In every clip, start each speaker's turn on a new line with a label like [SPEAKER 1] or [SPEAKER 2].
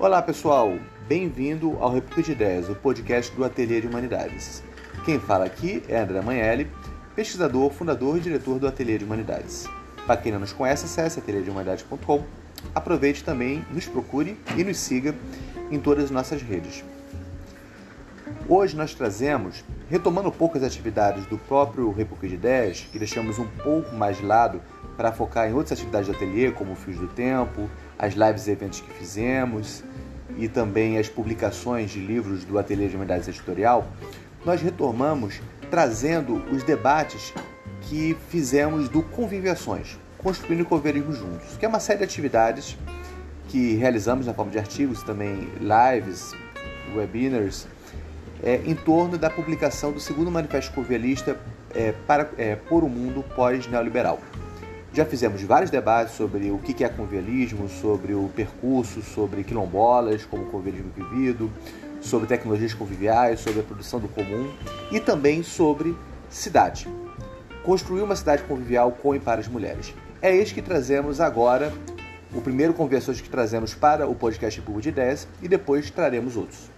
[SPEAKER 1] Olá pessoal, bem-vindo ao República de Ideias, o podcast do Ateliê de Humanidades. Quem fala aqui é André Manelli, pesquisador, fundador e diretor do Ateliê de Humanidades. Para quem não nos conhece, acesse ateliêdehumanidades.com. Aproveite também, nos procure e nos siga em todas as nossas redes. Hoje nós trazemos, retomando um pouco as atividades do próprio República de Ideias, que deixamos um pouco mais de lado para focar em outras atividades do ateliê, como o Fios do Tempo, as lives e eventos que fizemos e também as publicações de livros do Ateliê de Humanidades Editorial, nós retomamos trazendo os debates que fizemos do Conviviações, Construindo Conviverismo Juntos, que é uma série de atividades que realizamos na forma de artigos, também lives, webinars, é, em torno da publicação do segundo Manifesto Convivialista é, para, é, por um mundo pós-neoliberal. Já fizemos vários debates sobre o que é convivialismo, sobre o percurso, sobre quilombolas como convivialismo vivido, sobre tecnologias conviviais, sobre a produção do comum e também sobre cidade. Construir uma cidade convivial com e para as mulheres. É este que trazemos agora, o primeiro conversões que trazemos para o podcast Público de Ideias e depois traremos outros.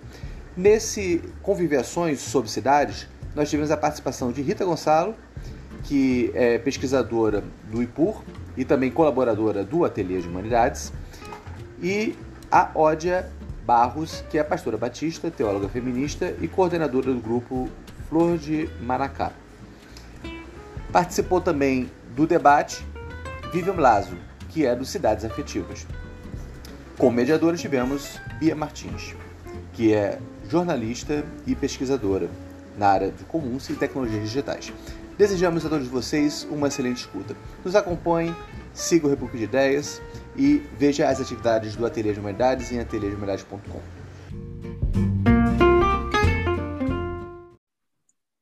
[SPEAKER 1] Nesse Conviviações sobre Cidades, nós tivemos a participação de Rita Gonçalo, que é pesquisadora do IPUR e também colaboradora do Ateliê de Humanidades, e a Ódia Barros, que é pastora batista, teóloga feminista e coordenadora do grupo Flor de Maracá. Participou também do debate Vivian Blaso, que é do Cidades Afetivas. Como mediadora tivemos Bia Martins, que é jornalista e pesquisadora na área de comuns e tecnologias digitais. Desejamos a todos vocês uma excelente escuta. Nos acompanhe, siga o República de Ideias e veja as atividades do Ateliê de Humanidades em ateliêdehumanidades.com.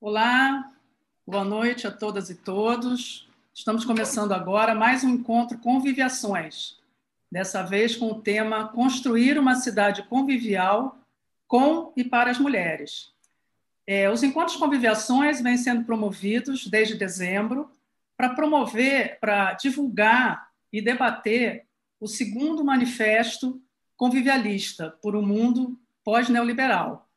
[SPEAKER 2] Olá, boa noite a todas e todos. Estamos começando agora mais um encontro Conviviações, dessa vez com o tema Construir uma cidade convivial com e para as mulheres. É, os encontros conviviações vêm sendo promovidos desde dezembro para promover, para divulgar e debater o segundo manifesto convivialista por um mundo pós-neoliberal.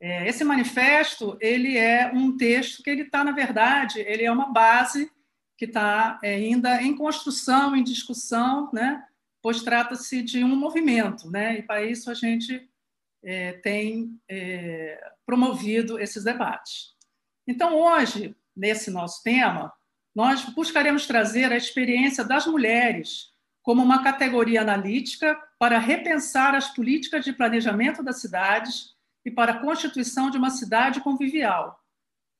[SPEAKER 2] É, esse manifesto ele é um texto que ele está na verdade ele é uma base que está é, ainda em construção, em discussão, né? Pois trata-se de um movimento, né? E para isso a gente é, tem é, promovido esses debates. Então, hoje, nesse nosso tema, nós buscaremos trazer a experiência das mulheres como uma categoria analítica para repensar as políticas de planejamento das cidades e para a constituição de uma cidade convivial.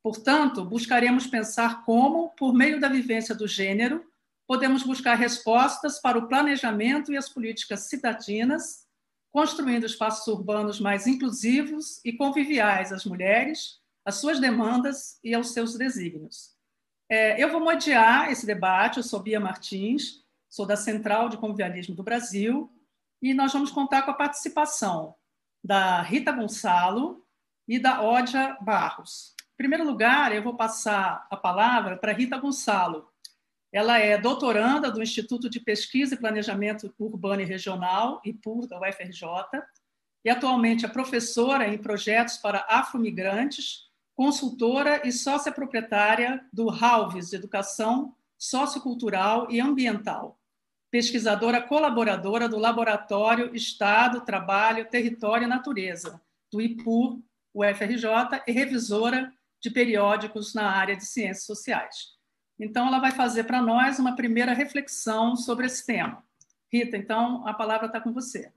[SPEAKER 2] Portanto, buscaremos pensar como, por meio da vivência do gênero, podemos buscar respostas para o planejamento e as políticas cidadinas construindo espaços urbanos mais inclusivos e conviviais às mulheres, às suas demandas e aos seus desígnios. É, eu vou mediar esse debate, eu sou Bia Martins, sou da Central de Convivialismo do Brasil, e nós vamos contar com a participação da Rita Gonçalo e da Ódia Barros. Em primeiro lugar, eu vou passar a palavra para Rita Gonçalo, ela é doutoranda do Instituto de Pesquisa e Planejamento Urbano e Regional, IPUR, da UFRJ, e atualmente é professora em projetos para afromigrantes, consultora e sócia proprietária do HALVES, Educação Sociocultural e Ambiental, pesquisadora colaboradora do Laboratório Estado, Trabalho, Território e Natureza, do IPUR, UFRJ, e revisora de periódicos na área de ciências sociais. Então, ela vai fazer para nós uma primeira reflexão sobre esse tema. Rita, então, a palavra está com você.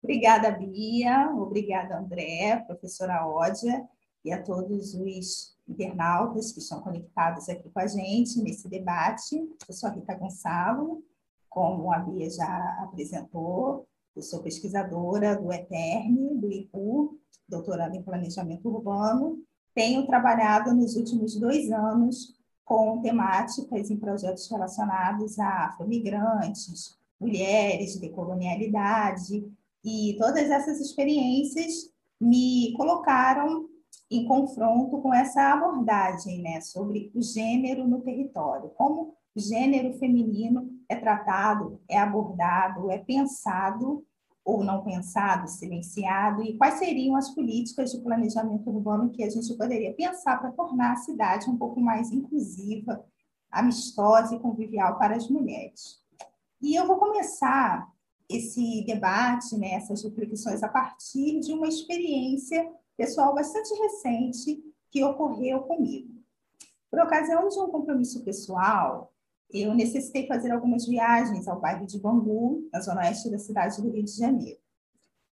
[SPEAKER 3] Obrigada, Bia. Obrigada, André, professora Ódia, e a todos os internautas que estão conectados aqui com a gente nesse debate. Eu sou a Rita Gonçalo, como a Bia já apresentou, eu sou pesquisadora do ETERN, do IPU, doutorada em Planejamento Urbano. Tenho trabalhado nos últimos dois anos com temáticas em projetos relacionados a afromigrantes, mulheres, decolonialidade, e todas essas experiências me colocaram em confronto com essa abordagem né, sobre o gênero no território, como o gênero feminino é tratado, é abordado, é pensado ou não pensado, silenciado, e quais seriam as políticas de planejamento urbano que a gente poderia pensar para tornar a cidade um pouco mais inclusiva, amistosa e convivial para as mulheres. E eu vou começar esse debate, né, essas reflexões, a partir de uma experiência pessoal bastante recente que ocorreu comigo. Por ocasião de um compromisso pessoal, eu necessitei fazer algumas viagens ao bairro de Bangu, na zona oeste da cidade do Rio de Janeiro.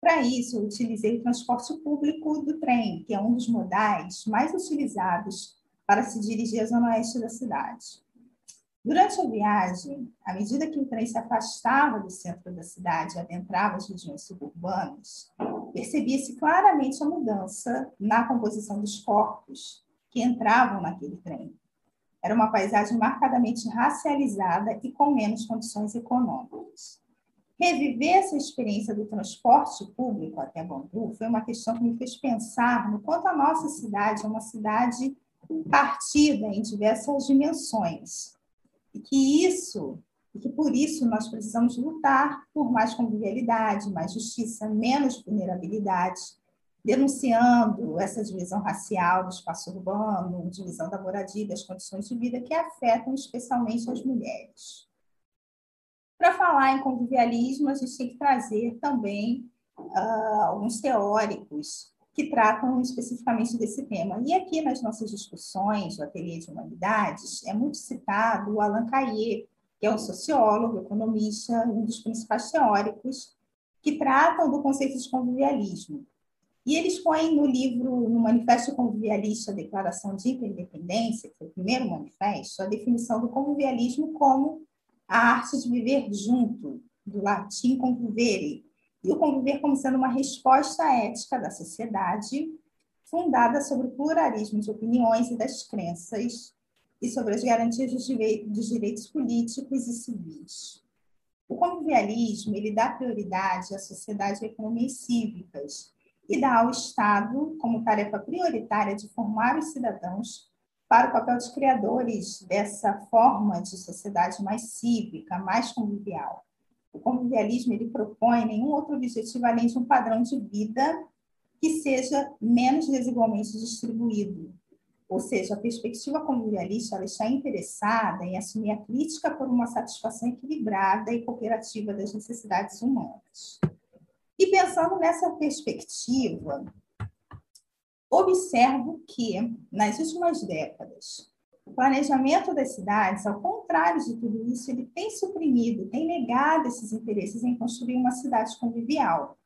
[SPEAKER 3] Para isso, eu utilizei o transporte público do trem, que é um dos modais mais utilizados para se dirigir à zona oeste da cidade. Durante a viagem, à medida que o trem se afastava do centro da cidade e adentrava as regiões suburbanas, percebia-se claramente a mudança na composição dos corpos que entravam naquele trem. Era uma paisagem marcadamente racializada e com menos condições econômicas. Reviver essa experiência do transporte público até Bangu foi uma questão que me fez pensar no quanto a nossa cidade é uma cidade partida em diversas dimensões. E que isso, e que por isso nós precisamos lutar por mais convivialidade, mais justiça, menos vulnerabilidade, denunciando essa divisão racial do espaço urbano, divisão da moradia, das condições de vida que afetam especialmente as mulheres. Para falar em convivialismo, a gente tem que trazer também uh, alguns teóricos que tratam especificamente desse tema. E aqui nas nossas discussões do Ateliê de Humanidades, é muito citado o Alain Caillé, que é um sociólogo, economista, um dos principais teóricos que tratam do conceito de convivialismo. E eles põem no livro, no Manifesto Convivialista, a Declaração de Interdependência, que foi o primeiro manifesto, a definição do convivialismo como a arte de viver junto, do latim convivere, e o conviver como sendo uma resposta ética da sociedade fundada sobre o pluralismo de opiniões e das crenças e sobre as garantias dos direitos políticos e civis. O convivialismo ele dá prioridade à sociedade e economias cívicas e dá ao Estado como tarefa prioritária de formar os cidadãos para o papel dos criadores dessa forma de sociedade mais cívica, mais convivial. O convivialismo ele propõe nenhum outro objetivo além de um padrão de vida que seja menos desigualmente distribuído. Ou seja, a perspectiva convivialista ela está interessada em assumir a crítica por uma satisfação equilibrada e cooperativa das necessidades humanas. E pensando nessa perspectiva, observo que, nas últimas décadas, o planejamento das cidades, ao contrário de tudo isso, ele tem suprimido, tem negado esses interesses em construir uma cidade convivial.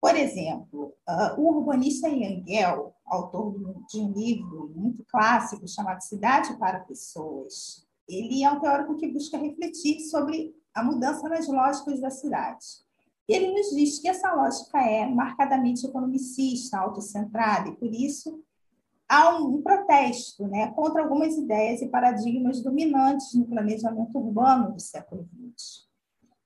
[SPEAKER 3] Por exemplo, uh, o urbanista Ian Gell, autor de um livro muito clássico chamado Cidade para Pessoas, ele é um teórico que busca refletir sobre a mudança nas lógicas da cidade. Ele nos diz que essa lógica é marcadamente economicista, autocentrada, e por isso há um, um protesto né, contra algumas ideias e paradigmas dominantes no planejamento urbano do século XX.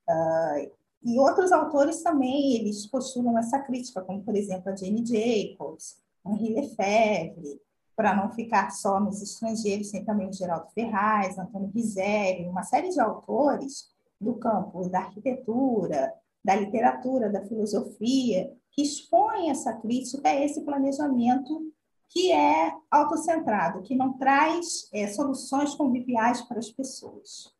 [SPEAKER 3] Uh, e outros autores também eles postulam essa crítica, como, por exemplo, a Jane Jacobs, Henri Lefebvre, para não ficar só nos estrangeiros, tem também o Geraldo Ferraz, Antônio Rizeri, uma série de autores do campo da arquitetura, da literatura, da filosofia, que expõem essa crítica a esse planejamento que é autocentrado, que não traz é, soluções conviviais para as pessoas.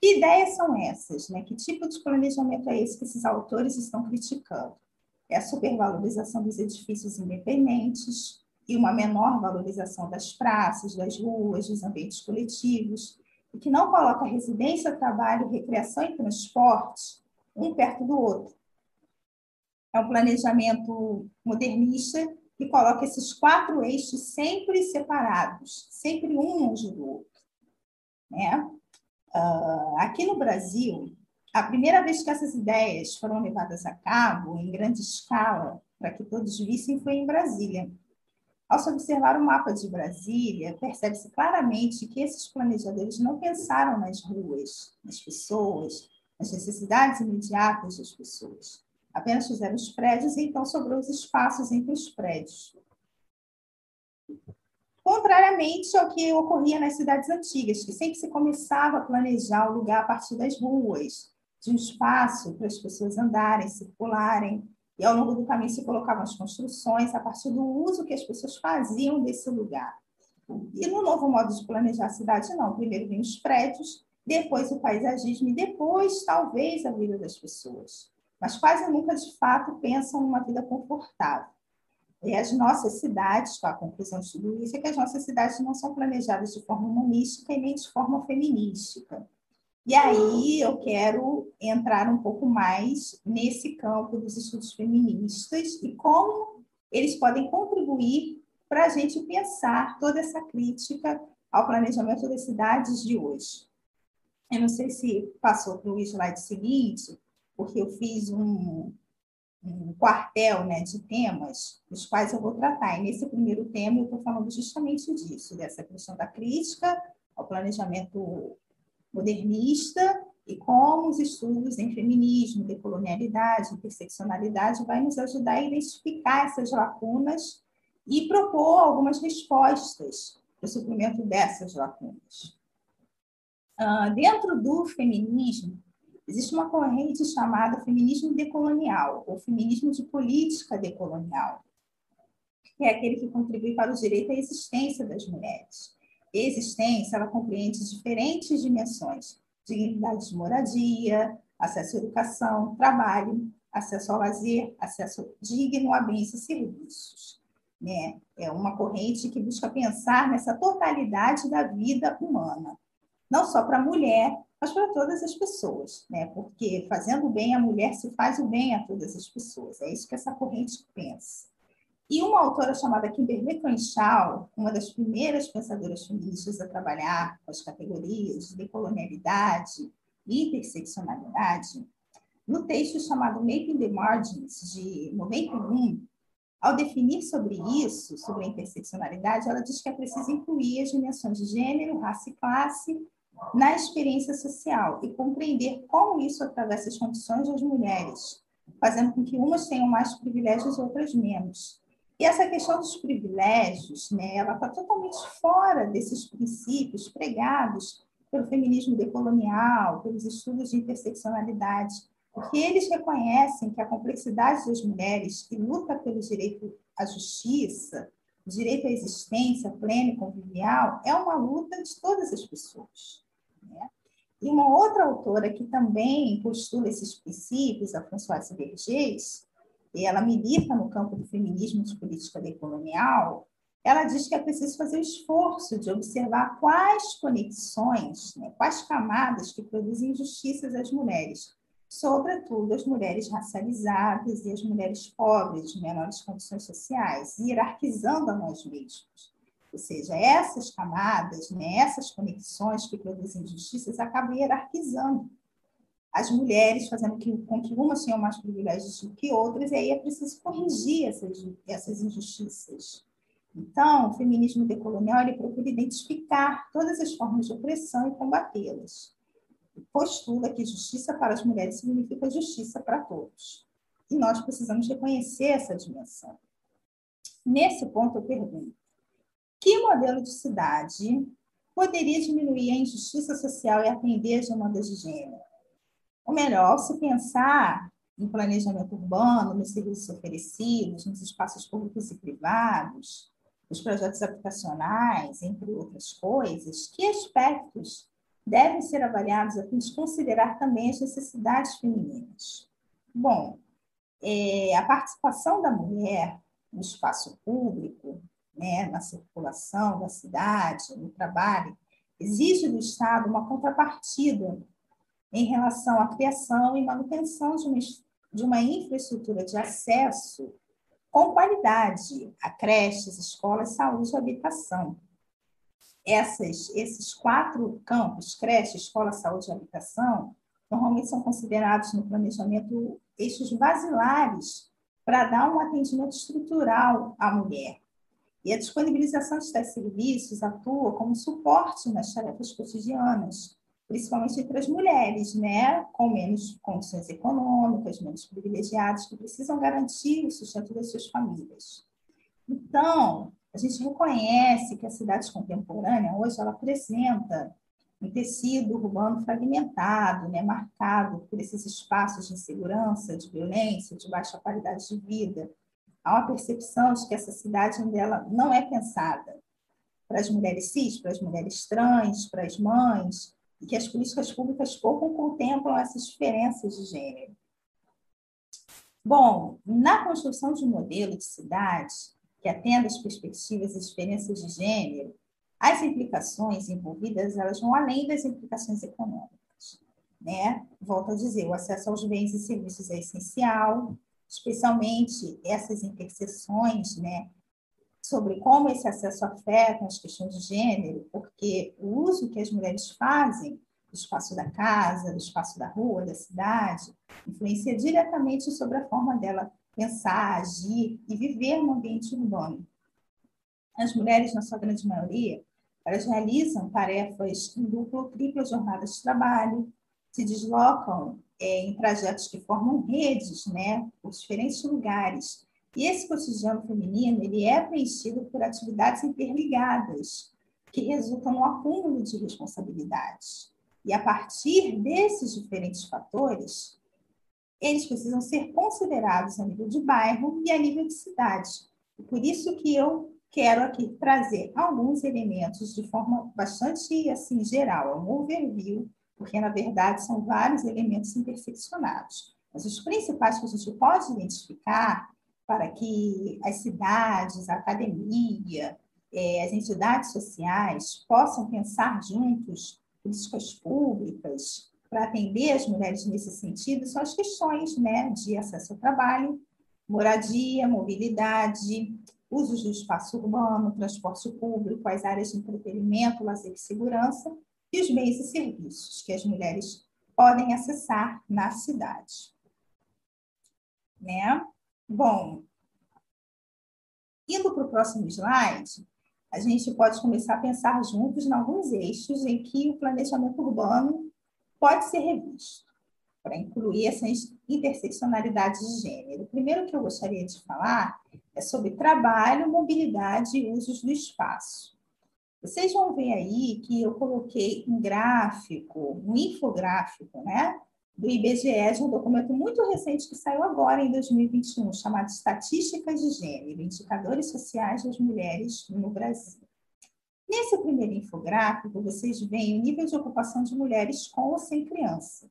[SPEAKER 3] Que ideias são essas? Né? Que tipo de planejamento é esse que esses autores estão criticando? É a supervalorização dos edifícios independentes e uma menor valorização das praças, das ruas, dos ambientes coletivos, e que não coloca residência, trabalho, recreação e transporte um perto do outro. É um planejamento modernista que coloca esses quatro eixos sempre separados, sempre um longe do outro. Né? Uh, aqui no Brasil, a primeira vez que essas ideias foram levadas a cabo em grande escala, para que todos vissem, foi em Brasília. Ao se observar o mapa de Brasília, percebe-se claramente que esses planejadores não pensaram nas ruas, nas pessoas, nas necessidades imediatas das pessoas apenas fizeram os prédios e então sobrou os espaços entre os prédios. Contrariamente ao que ocorria nas cidades antigas, que sempre se começava a planejar o lugar a partir das ruas, de um espaço para as pessoas andarem, circularem, e ao longo do caminho se colocavam as construções a partir do uso que as pessoas faziam desse lugar. E no novo modo de planejar a cidade, não. Primeiro vem os prédios, depois o paisagismo e depois, talvez, a vida das pessoas. Mas quase nunca, de fato, pensam numa vida confortável. E as nossas cidades, com a conclusão de tudo isso, é que as nossas cidades não são planejadas de forma humanística e nem de forma feminística. E aí eu quero entrar um pouco mais nesse campo dos estudos feministas e como eles podem contribuir para a gente pensar toda essa crítica ao planejamento das cidades de hoje. Eu não sei se passou para o slide seguinte, porque eu fiz um, um quartel né, de temas, dos quais eu vou tratar. E nesse primeiro tema eu estou falando justamente disso, dessa questão da crítica ao planejamento modernista e como os estudos em feminismo, decolonialidade, interseccionalidade vai nos ajudar a identificar essas lacunas e propor algumas respostas para o suprimento dessas lacunas. Uh, dentro do feminismo, existe uma corrente chamada feminismo decolonial, ou feminismo de política decolonial, que é aquele que contribui para o direito à existência das mulheres. existência, ela compreende diferentes dimensões, dignidade de moradia, acesso à educação, trabalho, acesso ao lazer, acesso digno a bens e serviços né? É uma corrente que busca pensar nessa totalidade da vida humana, não só para a mulher, mas para todas as pessoas, né? Porque fazendo bem a mulher se faz o bem a todas as pessoas. É isso que essa corrente pensa. E uma autora chamada Kimberly Crenshaw, uma das primeiras pensadoras feministas a trabalhar com as categorias de decolonialidade e interseccionalidade, no texto chamado Making the Margins, de 91, ao definir sobre isso, sobre a interseccionalidade, ela diz que é preciso incluir as dimensões de gênero, raça e classe na experiência social e compreender como isso atravessa as condições das mulheres, fazendo com que umas tenham mais privilégios e outras menos. E essa questão dos privilégios, né, ela está totalmente fora desses princípios pregados pelo feminismo decolonial, pelos estudos de interseccionalidade, porque eles reconhecem que a complexidade das mulheres que luta pelo direito à justiça, direito à existência plena e convivial, é uma luta de todas as pessoas. Né? E uma outra autora que também postula esses princípios, a Françoise Vergés, e ela milita no campo do feminismo de política decolonial, ela diz que é preciso fazer o esforço de observar quais conexões, né, quais camadas que produzem injustiças às mulheres, sobretudo as mulheres racializadas e as mulheres pobres, de menores condições sociais, hierarquizando a nós mesmos. Ou seja, essas camadas, né, essas conexões que produzem injustiças acabam hierarquizando as mulheres, fazendo com que umas tenham mais privilégios do que outras, e aí é preciso corrigir essas, essas injustiças. Então, o feminismo decolonial ele procura identificar todas as formas de opressão e combatê-las postula que justiça para as mulheres significa justiça para todos. E nós precisamos reconhecer essa dimensão. Nesse ponto, eu pergunto: que modelo de cidade poderia diminuir a injustiça social e atender as demandas de gênero? Ou melhor, se pensar em planejamento urbano, nos serviços oferecidos, nos espaços públicos e privados, nos projetos habitacionais, entre outras coisas, que aspectos devem ser avaliados a fim de considerar também as necessidades femininas. Bom, é, a participação da mulher no espaço público, né, na circulação da cidade, no trabalho, exige do Estado uma contrapartida em relação à criação e manutenção de uma, de uma infraestrutura de acesso com qualidade a creches, escolas, saúde e habitação essas, esses quatro campos, creche, escola, saúde e habitação, normalmente são considerados no planejamento eixos basilares para dar um atendimento estrutural à mulher. E a disponibilização de tais serviços atua como suporte nas tarefas cotidianas, principalmente entre as mulheres, né, com menos condições econômicas, menos privilegiadas, que precisam garantir o sustento das suas famílias. Então, a gente reconhece que a cidade contemporânea, hoje, ela apresenta um tecido urbano fragmentado, né, marcado por esses espaços de insegurança, de violência, de baixa qualidade de vida. Há uma percepção de que essa cidade dela não é pensada para as mulheres cis, para as mulheres trans, para as mães, e que as políticas públicas pouco contemplam essas diferenças de gênero. Bom, na construção de um modelo de cidade que atenda às perspectivas e diferenças de gênero, as implicações envolvidas elas vão além das implicações econômicas. Né? Volto a dizer, o acesso aos bens e serviços é essencial, especialmente essas interseções né, sobre como esse acesso afeta as questões de gênero, porque o uso que as mulheres fazem do espaço da casa, do espaço da rua, da cidade, influencia diretamente sobre a forma dela pensar, agir e viver no ambiente urbano. As mulheres, na sua grande maioria, elas realizam tarefas em dupla ou tripla jornada de trabalho, se deslocam é, em trajetos que formam redes, né, por diferentes lugares. E esse cotidiano feminino ele é preenchido por atividades interligadas, que resultam no acúmulo de responsabilidades. E a partir desses diferentes fatores, eles precisam ser considerados a nível de bairro e a nível de cidade. E por isso que eu quero aqui trazer alguns elementos de forma bastante assim geral, um overview, porque na verdade são vários elementos interseccionados. Mas os principais que a gente pode identificar para que as cidades, a academia, é, as entidades sociais possam pensar juntos políticas públicas para atender as mulheres nesse sentido são as questões né, de acesso ao trabalho, moradia, mobilidade, usos do espaço urbano, transporte público, as áreas de entretenimento, lazer e segurança, e os bens e serviços que as mulheres podem acessar na cidade. Né? Bom, indo para o próximo slide, a gente pode começar a pensar juntos em alguns eixos em que o planejamento urbano pode ser revisto para incluir essas interseccionalidades de gênero. O primeiro que eu gostaria de falar é sobre trabalho, mobilidade e usos do espaço. Vocês vão ver aí que eu coloquei um gráfico, um infográfico, né? Do IBGE, de um documento muito recente que saiu agora, em 2021, chamado Estatísticas de Gênero, Indicadores Sociais das Mulheres no Brasil. Nesse primeiro infográfico, vocês veem o nível de ocupação de mulheres com ou sem criança.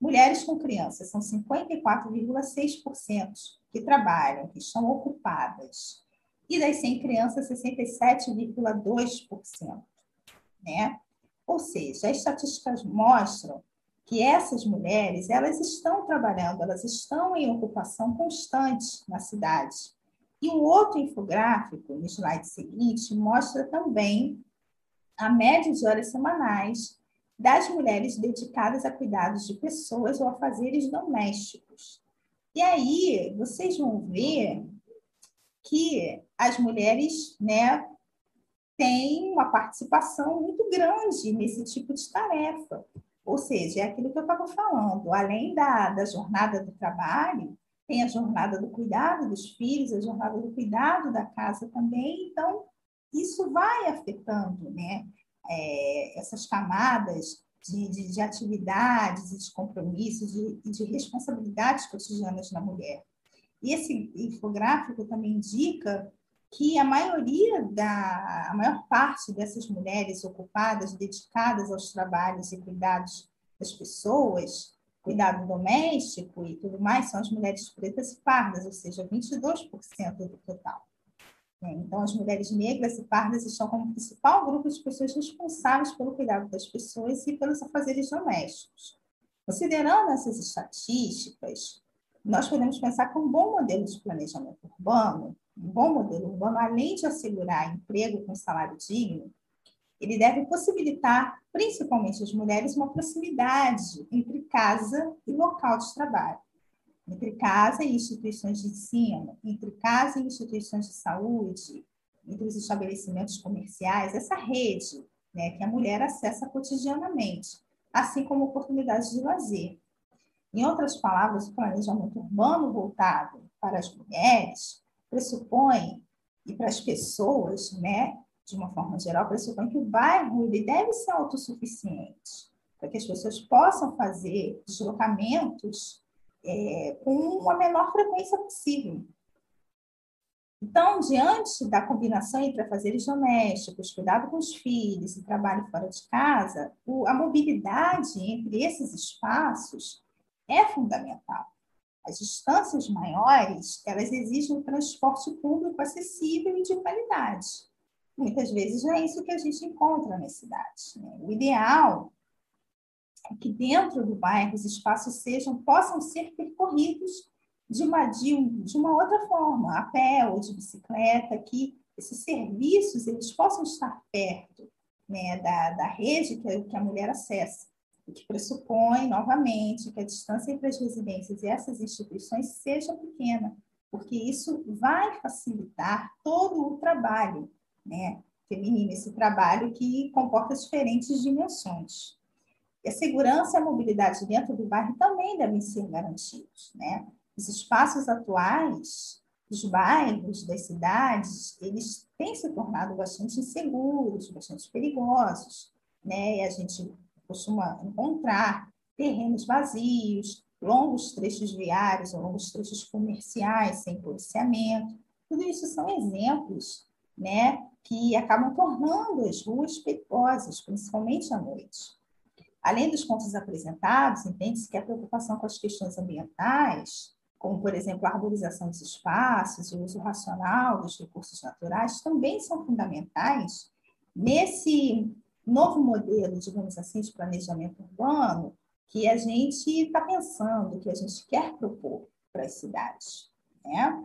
[SPEAKER 3] Mulheres com crianças são 54,6% que trabalham, que estão ocupadas. E das 100 crianças, 67,2%. Né? Ou seja, as estatísticas mostram que essas mulheres, elas estão trabalhando, elas estão em ocupação constante na cidade. E o outro infográfico, no slide seguinte, mostra também a média de horas semanais das mulheres dedicadas a cuidados de pessoas ou a fazeres domésticos. E aí vocês vão ver que as mulheres né, têm uma participação muito grande nesse tipo de tarefa. Ou seja, é aquilo que eu estava falando, além da, da jornada do trabalho, tem a jornada do cuidado dos filhos, a jornada do cuidado da casa também. Então, isso vai afetando né, é, essas camadas de, de, de, atividades de compromissos de, de responsabilidades cotidianas na mulher. E esse infográfico também indica que a maioria da, a maior parte dessas mulheres ocupadas, dedicadas aos trabalhos e cuidados das pessoas, cuidado doméstico e tudo mais, são as mulheres pretas e pardas, ou seja, 22% do total. É, então, as mulheres negras e pardas estão como principal grupo de pessoas responsáveis pelo cuidado das pessoas e pelos afazeres domésticos. Considerando essas estatísticas, nós podemos pensar que um bom modelo de planejamento urbano, um bom modelo urbano, além de assegurar emprego com salário digno, ele deve possibilitar, principalmente às mulheres, uma proximidade entre casa e local de trabalho entre casa e instituições de ensino, entre casa e instituições de saúde, entre os estabelecimentos comerciais, essa rede né, que a mulher acessa cotidianamente, assim como oportunidades de lazer. Em outras palavras, o planejamento urbano voltado para as mulheres pressupõe e para as pessoas, né, de uma forma geral, pressupõe que o bairro ele deve ser autossuficiente, para que as pessoas possam fazer deslocamentos é, com a menor frequência possível. Então, diante da combinação entre afazeres domésticos, cuidado com os filhos e trabalho fora de casa, o, a mobilidade entre esses espaços é fundamental. As distâncias maiores, elas exigem um transporte público acessível e de qualidade. Muitas vezes não é isso que a gente encontra nas cidades. Né? O ideal é que dentro do bairro os espaços sejam, possam ser percorridos de uma, de, de uma outra forma, a pé ou de bicicleta, que esses serviços eles possam estar perto né, da, da rede que a, que a mulher acessa, o que pressupõe, novamente, que a distância entre as residências e essas instituições seja pequena, porque isso vai facilitar todo o trabalho né, feminino, esse trabalho que comporta diferentes dimensões. E a segurança e a mobilidade dentro do bairro também devem ser garantidos, né? Os espaços atuais dos bairros, das cidades, eles têm se tornado bastante inseguros, bastante perigosos, né? E a gente costuma encontrar terrenos vazios, longos trechos viários, longos trechos comerciais sem policiamento. Tudo isso são exemplos, né, que acabam tornando as ruas perigosas, principalmente à noite. Além dos pontos apresentados, entende-se que a preocupação com as questões ambientais, como, por exemplo, a arborização dos espaços e o uso racional dos recursos naturais, também são fundamentais nesse novo modelo, digamos assim, de planejamento urbano que a gente está pensando, que a gente quer propor para as cidades. Né?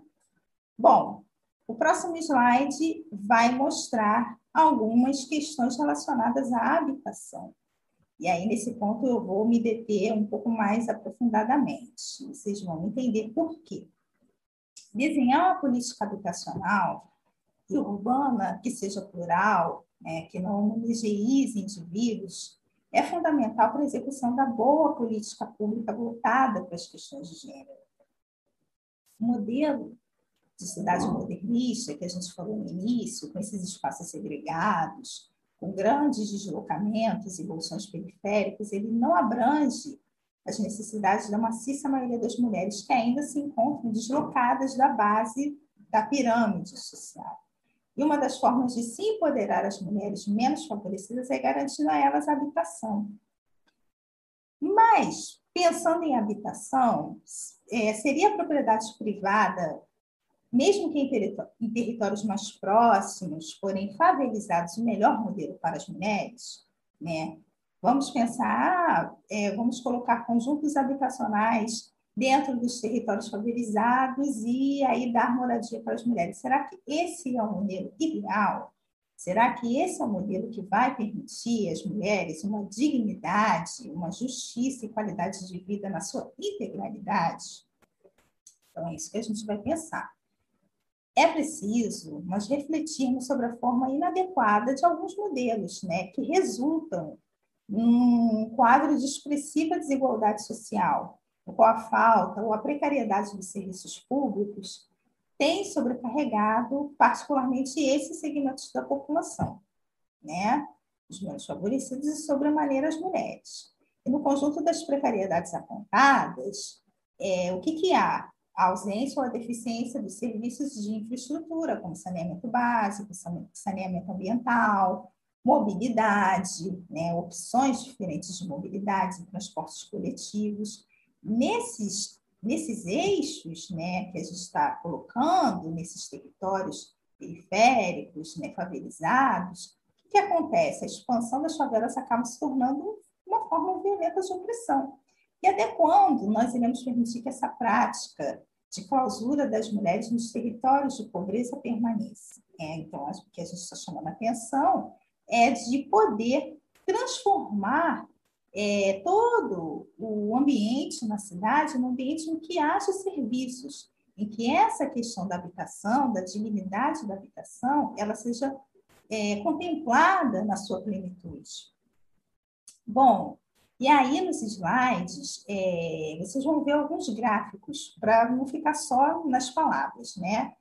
[SPEAKER 3] Bom, o próximo slide vai mostrar algumas questões relacionadas à habitação. E aí, nesse ponto, eu vou me deter um pouco mais aprofundadamente. Vocês vão entender por quê. Desenhar uma política habitacional e urbana que seja plural, né, que não homogeneize indivíduos, é fundamental para a execução da boa política pública voltada para as questões de gênero. O modelo de cidade modernista, que a gente falou no início, com esses espaços segregados, com grandes deslocamentos e bolsões periféricos, ele não abrange as necessidades da maciça maioria das mulheres que ainda se encontram deslocadas da base da pirâmide social. E uma das formas de se empoderar as mulheres menos favorecidas é garantindo a elas a habitação. Mas, pensando em habitação, é, seria a propriedade privada mesmo que em, territórios mais próximos, porém favelizados, o melhor modelo para as mulheres, né? Vamos pensar, ah, é, vamos colocar conjuntos habitacionais dentro dos territórios favelizados e aí dar moradia para as mulheres. Será que esse é o modelo ideal? Será que esse é o modelo que vai permitir às mulheres uma dignidade, uma justiça e qualidade de vida na sua integralidade? Então, é isso que a gente vai pensar. É preciso nós refletirmos sobre a forma inadequada de alguns modelos, né, que resultam num quadro de expressiva desigualdade social, qual a falta ou a precariedade dos serviços públicos tem sobrecarregado particularmente esses segmentos da população, né? Os menos favorecidos e, sobremaneira, as mulheres. E no conjunto das precariedades apontadas, é, o que, que há? a ausência ou a deficiência dos serviços de infraestrutura, como saneamento básico, saneamento ambiental, mobilidade, né, opções diferentes de mobilidade, transportes coletivos. Nesses, nesses eixos né, que a gente está colocando, nesses territórios periféricos, né, favelizados, o que acontece? A expansão das favelas acaba se tornando uma forma violenta de opressão. E até quando nós iremos permitir que essa prática de clausura das mulheres nos territórios de pobreza permaneça. É, então, o que a gente está chamando a atenção é de poder transformar é, todo o ambiente na cidade num ambiente em que haja serviços, em que essa questão da habitação, da dignidade da habitação, ela seja é, contemplada na sua plenitude. Bom, e aí, nos slides, é, vocês vão ver alguns gráficos, para não ficar só nas palavras, né?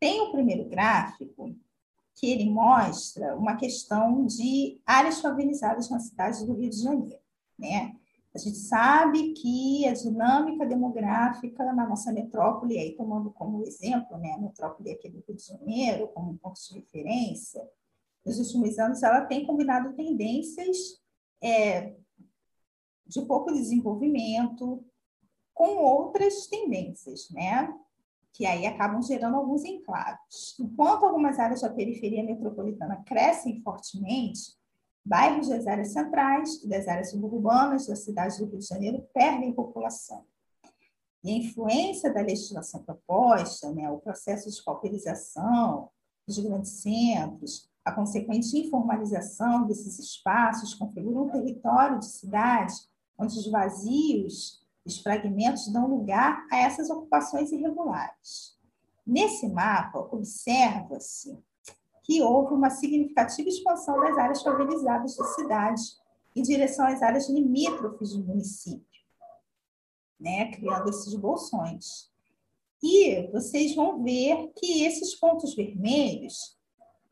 [SPEAKER 3] Tem o primeiro gráfico, que ele mostra uma questão de áreas favelizadas na cidade do Rio de Janeiro. Né? A gente sabe que a dinâmica demográfica na nossa metrópole, aí tomando como exemplo né, a metrópole aqui do Rio de Janeiro, como ponto de referência, nos últimos anos ela tem combinado tendências é, de pouco desenvolvimento com outras tendências, né? que aí acabam gerando alguns enclaves. Enquanto algumas áreas da periferia metropolitana crescem fortemente, bairros das áreas centrais e das áreas suburbanas da cidade do Rio de Janeiro perdem população. E a influência da legislação proposta, né, o processo de pauperização dos grandes centros, a consequente informalização desses espaços configura um território de cidade onde os vazios os fragmentos dão lugar a essas ocupações irregulares. Nesse mapa, observa-se que houve uma significativa expansão das áreas favelizadas da cidade em direção às áreas limítrofes do município, né, criando esses bolsões. E vocês vão ver que esses pontos vermelhos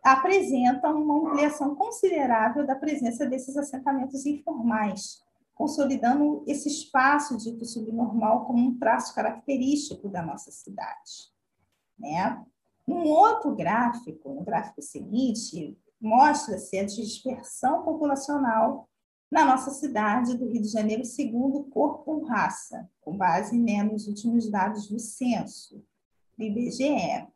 [SPEAKER 3] apresentam uma ampliação considerável da presença desses assentamentos informais, consolidando esse espaço dito subnormal como um traço característico da nossa cidade. Né? Um outro gráfico, no gráfico seguinte, mostra-se a dispersão populacional na nossa cidade do Rio de Janeiro, segundo corpo raça, com base né, nos últimos dados do censo, do IBGE.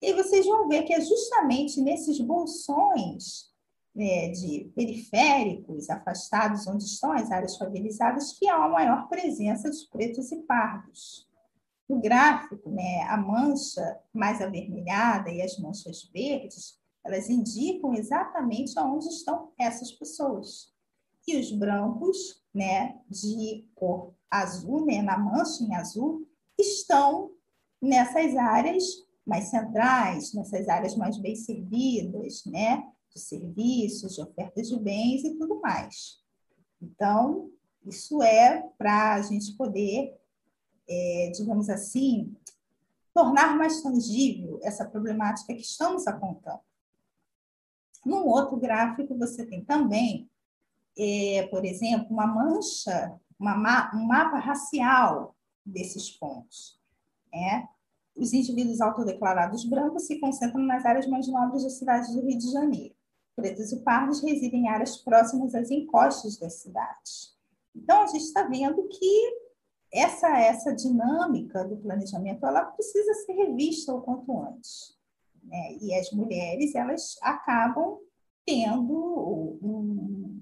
[SPEAKER 3] E vocês vão ver que é justamente nesses bolsões é, de periféricos, afastados, onde estão as áreas favelizadas, que há uma maior presença dos pretos e pardos. No gráfico, né, a mancha mais avermelhada e as manchas verdes, elas indicam exatamente aonde estão essas pessoas. E os brancos, né, de cor azul, né, na mancha em azul, estão nessas áreas mais centrais, nessas áreas mais bem servidas, né, de serviços, de ofertas de bens e tudo mais. Então, isso é para a gente poder, é, digamos assim, tornar mais tangível essa problemática que estamos apontando. No outro gráfico, você tem também, é, por exemplo, uma mancha, uma, um mapa racial desses pontos. Né? Os indivíduos autodeclarados brancos se concentram nas áreas mais nobres da cidade do Rio de Janeiro pretos e pardos residem em áreas próximas às encostas das cidades. Então, a gente está vendo que essa, essa dinâmica do planejamento ela precisa ser revista o quanto antes. Né? E as mulheres elas acabam tendo um,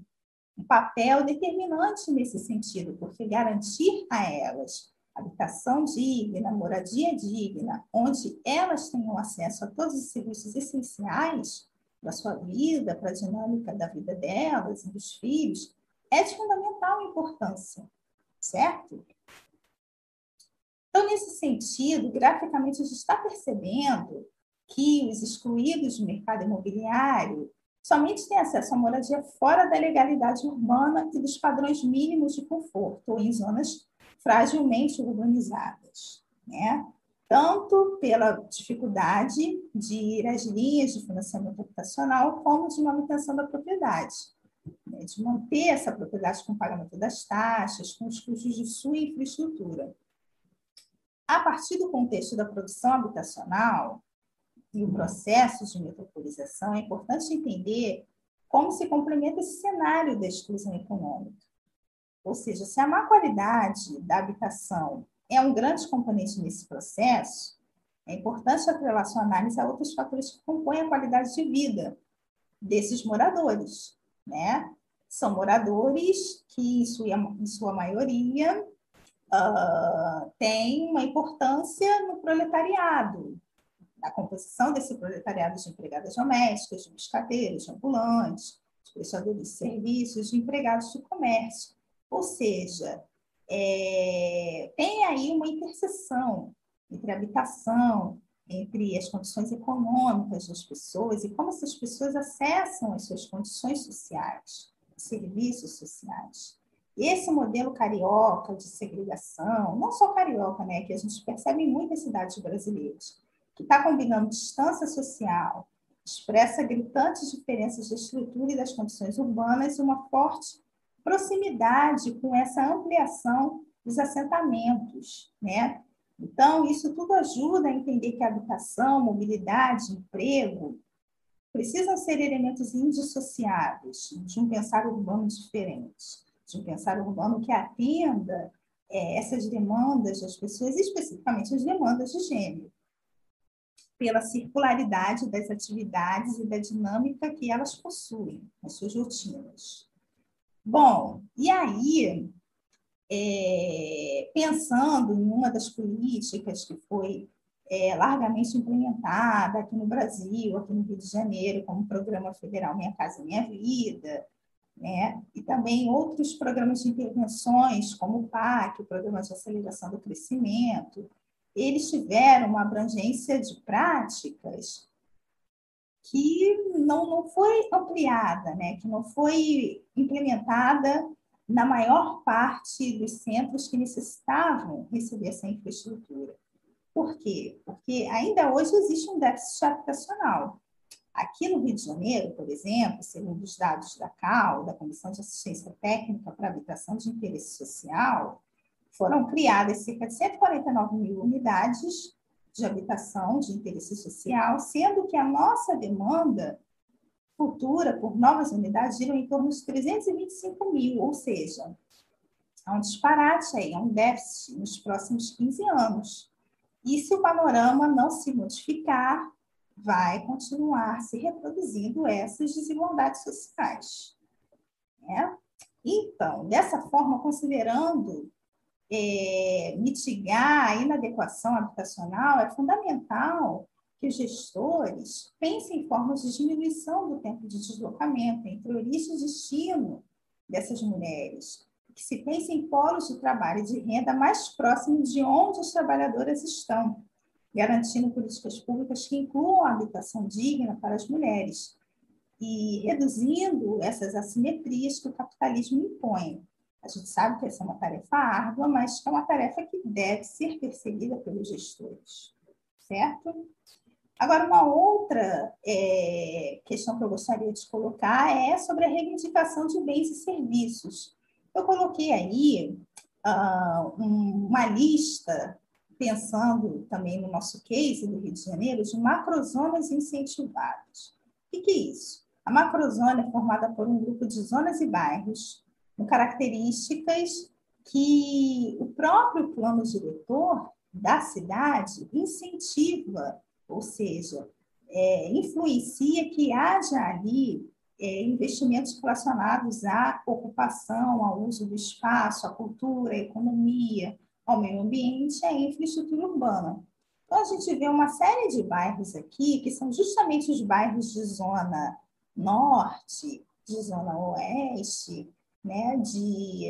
[SPEAKER 3] um papel determinante nesse sentido, porque garantir a elas habitação digna, moradia digna, onde elas tenham acesso a todos os serviços essenciais, para a sua vida, para a dinâmica da vida delas e dos filhos, é de fundamental importância, certo? Então, nesse sentido, graficamente, a gente está percebendo que os excluídos do mercado imobiliário somente têm acesso à moradia fora da legalidade urbana e dos padrões mínimos de conforto, ou em zonas fragilmente urbanizadas. Né? tanto pela dificuldade de ir às linhas de financiamento habitacional, como de manutenção da propriedade, né? de manter essa propriedade com o pagamento das taxas, com os custos de sua infraestrutura. A partir do contexto da produção habitacional e o processo de metropolização, é importante entender como se complementa esse cenário da exclusão econômica. Ou seja, se a má qualidade da habitação é um grande componente nesse processo, é importante atrelar sua análise a outros fatores que compõem a qualidade de vida desses moradores, né? São moradores que, em sua, em sua maioria, uh, têm uma importância no proletariado, na composição desse proletariado de empregadas domésticas, de biscateiros, de ambulantes, de prestadores de serviços, de empregados do comércio. Ou seja, é, tem aí uma interseção entre a habitação, entre as condições econômicas das pessoas e como essas pessoas acessam as suas condições sociais, serviços sociais. Esse modelo carioca de segregação, não só carioca, né, que a gente percebe em muitas cidades brasileiras, que está combinando distância social, expressa gritantes diferenças de estrutura e das condições urbanas e uma forte proximidade com essa ampliação dos assentamentos, né? Então, isso tudo ajuda a entender que habitação, mobilidade, emprego precisam ser elementos indissociáveis de um pensar urbano diferente, de um pensar urbano que atenda é, essas demandas das pessoas, especificamente as demandas de gênero, pela circularidade das atividades e da dinâmica que elas possuem, as suas rotinas. Bom, e aí é, pensando em uma das políticas que foi é, largamente implementada aqui no Brasil, aqui no Rio de Janeiro, como o Programa Federal Minha Casa Minha Vida, né? e também outros programas de intervenções, como o PAC, o Programa de Aceleração do Crescimento, eles tiveram uma abrangência de práticas que não, não foi ampliada, né? que não foi implementada na maior parte dos centros que necessitavam receber essa infraestrutura. Por quê? Porque ainda hoje existe um déficit habitacional. Aqui no Rio de Janeiro, por exemplo, segundo os dados da CAL, da Comissão de Assistência Técnica para Habitação de Interesse Social, foram criadas cerca de 149 mil unidades de habitação de interesse social, sendo que a nossa demanda futura por novas unidades giram em torno de 325 mil, ou seja, há um disparate aí, há um déficit nos próximos 15 anos. E se o panorama não se modificar, vai continuar se reproduzindo essas desigualdades sociais. Né? Então, dessa forma, considerando é, mitigar a inadequação habitacional, é fundamental que os gestores pensem em formas de diminuição do tempo de deslocamento entre origem e destino dessas mulheres, que se pense em polos de trabalho e de renda mais próximos de onde as trabalhadoras estão, garantindo políticas públicas que incluam a habitação digna para as mulheres e reduzindo essas assimetrias que o capitalismo impõe. A gente sabe que essa é uma tarefa árdua, mas é uma tarefa que deve ser perseguida pelos gestores, certo? Agora, uma outra é, questão que eu gostaria de colocar é sobre a reivindicação de bens e serviços. Eu coloquei aí uh, uma lista, pensando também no nosso case do Rio de Janeiro, de macrozonas incentivadas. O que, é isso? A macrozona é formada por um grupo de zonas e bairros com características que o próprio plano diretor da cidade incentiva ou seja, é, influencia que haja ali é, investimentos relacionados à ocupação, ao uso do espaço, à cultura, à economia, ao meio ambiente e à infraestrutura urbana. Então, a gente vê uma série de bairros aqui, que são justamente os bairros de zona norte, de zona oeste, né, de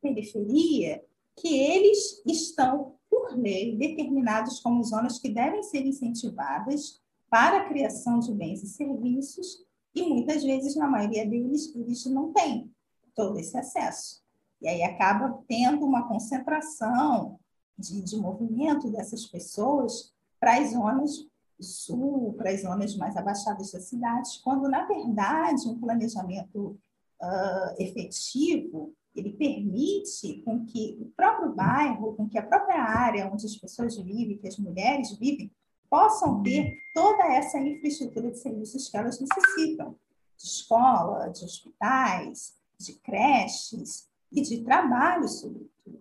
[SPEAKER 3] periferia, que eles estão por lei, determinados como zonas que devem ser incentivadas para a criação de bens e serviços, e muitas vezes, na maioria deles, eles não têm todo esse acesso. E aí acaba tendo uma concentração de, de movimento dessas pessoas para as zonas sul, para as zonas mais abaixadas das cidades, quando, na verdade, um planejamento uh, efetivo ele permite com que o próprio bairro, com que a própria área onde as pessoas vivem, que as mulheres vivem, possam ter toda essa infraestrutura de serviços que elas necessitam, de escola, de hospitais, de creches e de trabalho, sobretudo.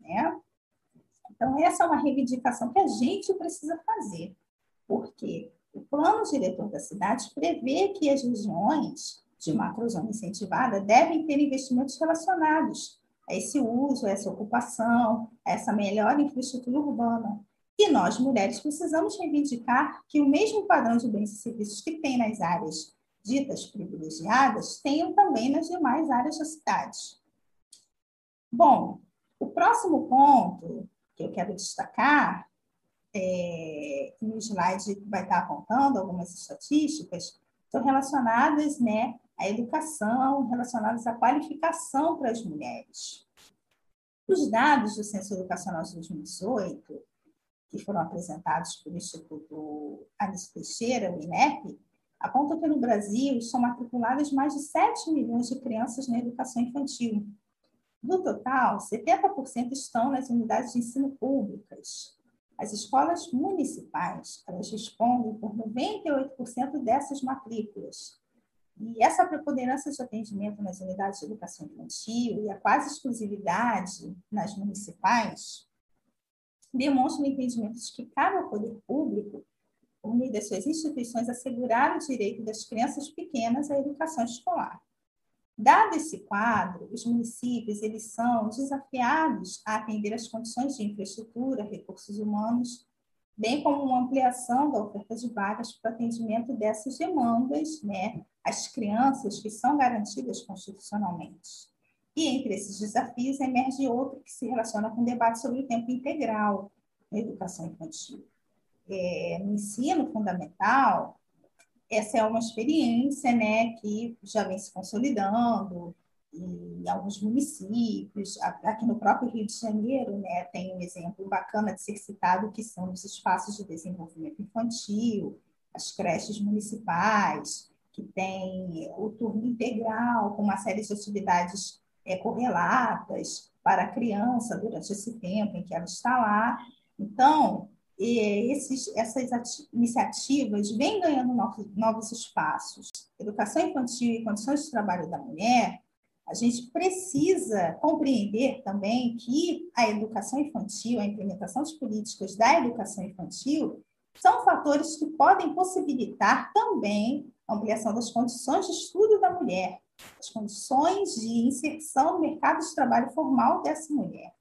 [SPEAKER 3] Né? Então, essa é uma reivindicação que a gente precisa fazer, porque o plano diretor da cidade prevê que as regiões de macrozona incentivada devem ter investimentos relacionados a esse uso, a essa ocupação, a essa melhor infraestrutura urbana. E nós, mulheres, precisamos reivindicar que o mesmo padrão de bens e serviços que tem nas áreas ditas privilegiadas tenham também nas demais áreas da cidade. Bom, o próximo ponto que eu quero destacar, é, no slide vai estar apontando algumas estatísticas, estão relacionadas né, à educação, relacionadas à qualificação para as mulheres. Os dados do Censo Educacional de 2018, que foram apresentados pelo Instituto Anísio Teixeira, o INEP, apontam que no Brasil são matriculadas mais de 7 milhões de crianças na educação infantil. Do total, 70% estão nas unidades de ensino públicas. As escolas municipais, elas respondem por 98% dessas matrículas. E essa preponderância de atendimento nas unidades de educação infantil e a quase exclusividade nas municipais demonstram o entendimento de que cabe ao poder público por meio das suas instituições, assegurar o direito das crianças pequenas à educação escolar. Dado esse quadro, os municípios eles são desafiados a atender as condições de infraestrutura, recursos humanos, bem como uma ampliação da oferta de vagas para atendimento dessas demandas, né, às crianças que são garantidas constitucionalmente. E entre esses desafios emerge outro que se relaciona com o debate sobre o tempo integral na educação infantil é, no ensino fundamental, essa é uma experiência né, que já vem se consolidando em alguns municípios. Aqui no próprio Rio de Janeiro, né, tem um exemplo bacana de ser citado, que são os espaços de desenvolvimento infantil, as creches municipais, que tem o turno integral, com uma série de atividades é, correlatas para a criança durante esse tempo em que ela está lá. Então, esses, essas iniciativas vêm ganhando novos, novos espaços. Educação infantil e condições de trabalho da mulher, a gente precisa compreender também que a educação infantil, a implementação de políticas da educação infantil, são fatores que podem possibilitar também a ampliação das condições de estudo da mulher, as condições de inserção no mercado de trabalho formal dessa mulher.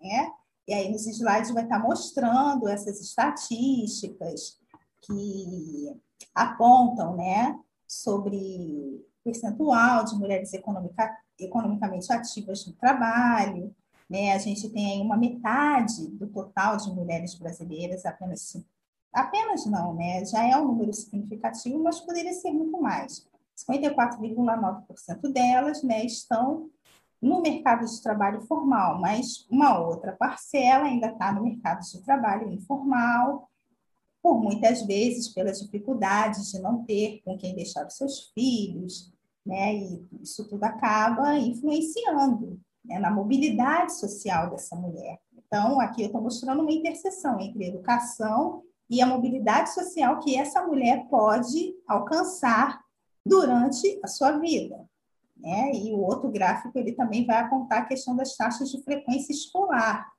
[SPEAKER 3] Né? E aí, nos slides, vai estar mostrando essas estatísticas que apontam né, sobre percentual de mulheres economica, economicamente ativas no trabalho. Né? A gente tem aí uma metade do total de mulheres brasileiras, apenas apenas não, né? Já é um número significativo, mas poderia ser muito mais. 54,9% delas né, estão no mercado de trabalho formal, mas uma outra parcela ainda está no mercado de trabalho informal, por muitas vezes pelas dificuldades de não ter com quem deixar os seus filhos, né? E isso tudo acaba influenciando né, na mobilidade social dessa mulher. Então, aqui eu estou mostrando uma interseção entre educação e a mobilidade social que essa mulher pode alcançar durante a sua vida. Né? E o outro gráfico ele também vai apontar a questão das taxas de frequência escolar.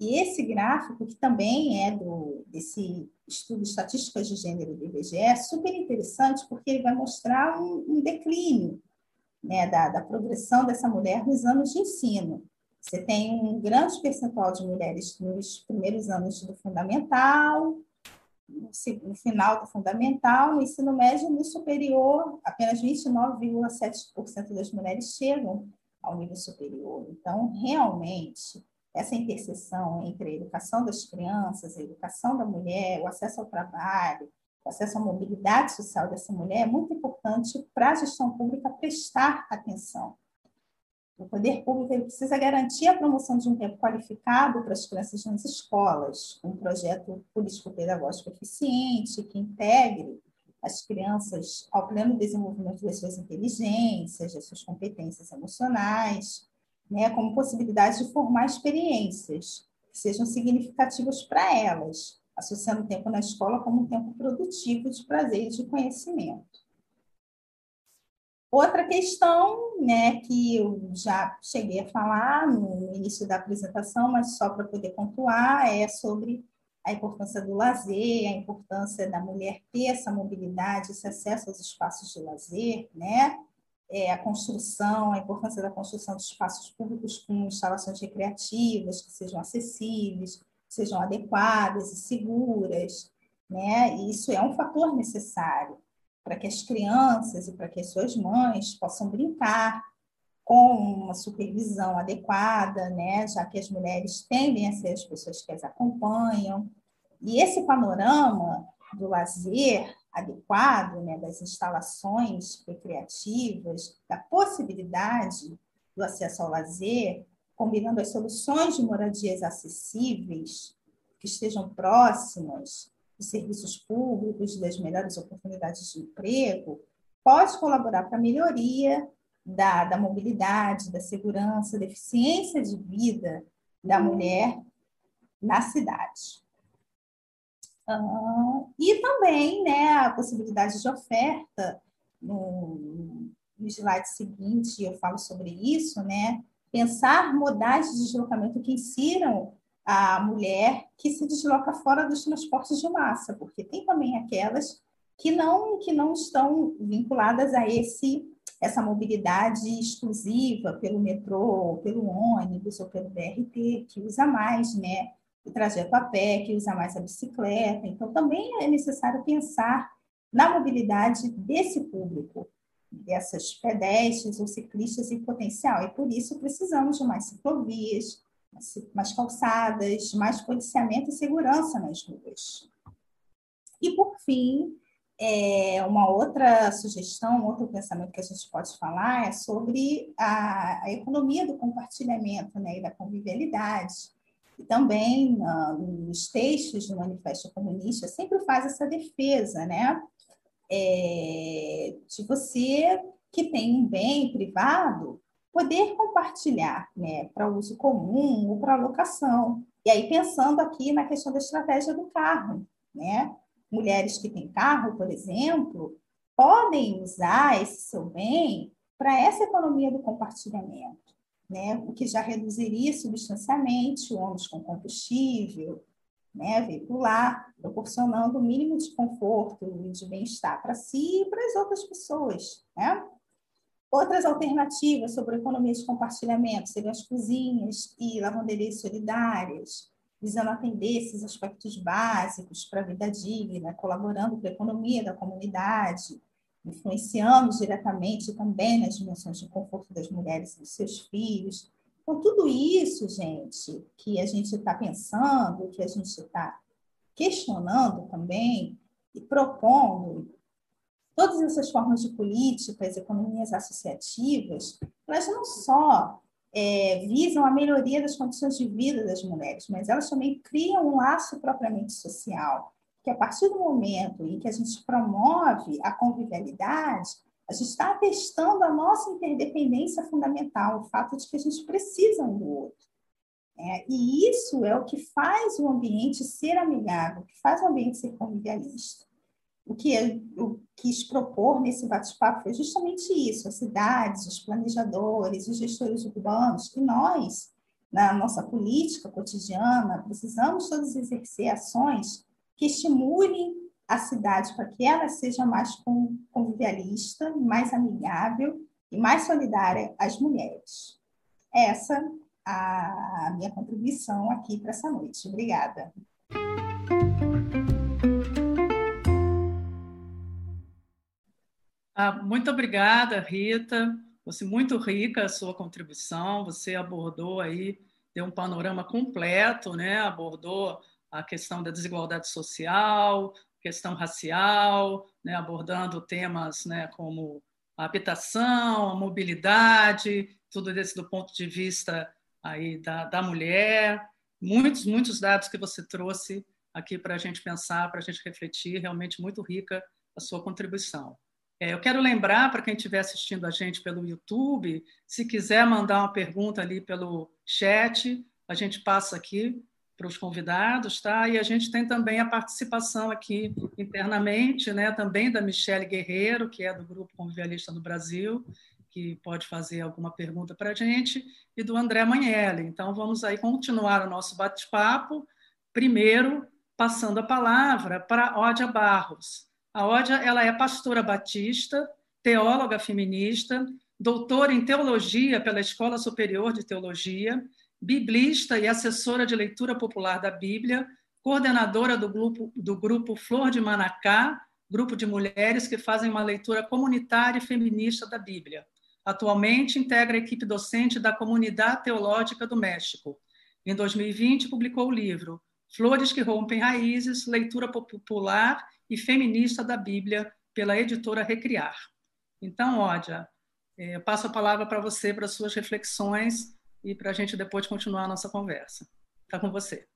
[SPEAKER 3] E esse gráfico, que também é do, desse estudo de estatísticas de gênero do IBGE, é super interessante porque ele vai mostrar um, um declínio né, da, da progressão dessa mulher nos anos de ensino. Você tem um grande percentual de mulheres nos primeiros anos do fundamental, no final do fundamental, no ensino médio e no superior, apenas 29,7% das mulheres chegam ao nível superior. Então, realmente, essa interseção entre a educação das crianças, a educação da mulher, o acesso ao trabalho, o acesso à mobilidade social dessa mulher é muito importante para a gestão pública prestar atenção. O poder público precisa garantir a promoção de um tempo qualificado para as crianças nas escolas, um projeto político-pedagógico eficiente que integre as crianças ao pleno desenvolvimento das suas inteligências, das suas competências emocionais, né, como possibilidade de formar experiências que sejam significativas para elas, associando o tempo na escola como um tempo produtivo de prazer e de conhecimento. Outra questão, né, que eu já cheguei a falar no início da apresentação, mas só para poder pontuar, é sobre a importância do lazer, a importância da mulher ter essa mobilidade, esse acesso aos espaços de lazer, né? É, a construção, a importância da construção de espaços públicos com instalações recreativas que sejam acessíveis, sejam adequadas e seguras, né? E isso é um fator necessário para que as crianças e para que as suas mães possam brincar com uma supervisão adequada, né, já que as mulheres tendem a ser as pessoas que as acompanham. E esse panorama do lazer adequado, né, das instalações recreativas, da possibilidade do acesso ao lazer, combinando as soluções de moradias acessíveis, que estejam próximas dos serviços públicos, das melhores oportunidades de emprego, pode colaborar para a melhoria da, da mobilidade, da segurança, da eficiência de vida da mulher na cidade. Uh, e também né, a possibilidade de oferta, no, no slide seguinte eu falo sobre isso, né, pensar modais de deslocamento que insiram a mulher que se desloca fora dos transportes de massa, porque tem também aquelas que não que não estão vinculadas a esse essa mobilidade exclusiva pelo metrô, pelo ônibus ou pelo BRT, que usa mais, né, o trajeto a pé, que usa mais a bicicleta. Então também é necessário pensar na mobilidade desse público, dessas pedestres ou ciclistas em potencial. E por isso precisamos de mais ciclovias, mais calçadas, mais policiamento e segurança nas ruas. E, por fim, é, uma outra sugestão, outro pensamento que a gente pode falar é sobre a, a economia do compartilhamento né, e da convivialidade. E também uh, nos textos do Manifesto Comunista sempre faz essa defesa, né? É, de você que tem um bem privado poder compartilhar né, para uso comum ou para locação. E aí, pensando aqui na questão da estratégia do carro, né? Mulheres que têm carro, por exemplo, podem usar esse seu bem para essa economia do compartilhamento, né? o que já reduziria substancialmente o ônus com combustível né? veicular, proporcionando o mínimo de conforto e de bem-estar para si e para as outras pessoas. Né? Outras alternativas sobre economia de compartilhamento seriam as cozinhas e lavanderias solidárias, visando atender esses aspectos básicos para a vida digna, colaborando para a economia da comunidade, influenciando diretamente também nas dimensões de conforto das mulheres e dos seus filhos. Então, tudo isso, gente, que a gente está pensando, que a gente está questionando também e propondo, todas essas formas de políticas, economias associativas, elas não só é, visam a melhoria das condições de vida das mulheres, mas elas também criam um laço propriamente social, que a partir do momento em que a gente promove a convivialidade, a gente está atestando a nossa interdependência fundamental, o fato de que a gente precisa um do outro. É, e isso é o que faz o ambiente ser amigável, que faz o ambiente ser convivialista o que eu quis propor nesse bate-papo foi justamente isso: as cidades, os planejadores, os gestores urbanos, que nós, na nossa política cotidiana, precisamos todos exercer ações que estimulem a cidade para que ela seja mais convivialista, mais amigável e mais solidária às mulheres. Essa a minha contribuição aqui para essa noite. Obrigada.
[SPEAKER 2] Ah, muito obrigada, Rita. Você muito rica a sua contribuição. Você abordou aí, deu um panorama completo, né? Abordou a questão da desigualdade social, questão racial, né? abordando temas né, como a habitação, a mobilidade, tudo isso do ponto de vista aí da, da mulher. Muitos, muitos dados que você trouxe aqui para a gente pensar, para a gente refletir, realmente muito rica a sua contribuição. É, eu quero lembrar para quem estiver assistindo a gente pelo YouTube, se quiser mandar uma pergunta ali pelo chat, a gente passa aqui para os convidados, tá? E a gente tem também a participação aqui internamente, né? Também da Michele Guerreiro, que é do Grupo Convivialista no Brasil, que pode fazer alguma pergunta para a gente, e do André Manhelli. Então, vamos aí continuar o nosso bate-papo, primeiro passando a palavra para Ódia Barros, a Ódia ela é pastora batista, teóloga feminista, doutora em teologia pela Escola Superior de Teologia, biblista e assessora de leitura popular da Bíblia, coordenadora do grupo, do grupo Flor de Manacá, grupo de mulheres que fazem uma leitura comunitária e feminista da Bíblia. Atualmente integra a equipe docente da Comunidade Teológica do México. Em 2020, publicou o livro Flores que Rompem Raízes, Leitura Popular e feminista da Bíblia, pela editora Recriar. Então, Ódia, é, eu passo a palavra para você, para suas reflexões e para a gente depois continuar a nossa conversa. Está com você.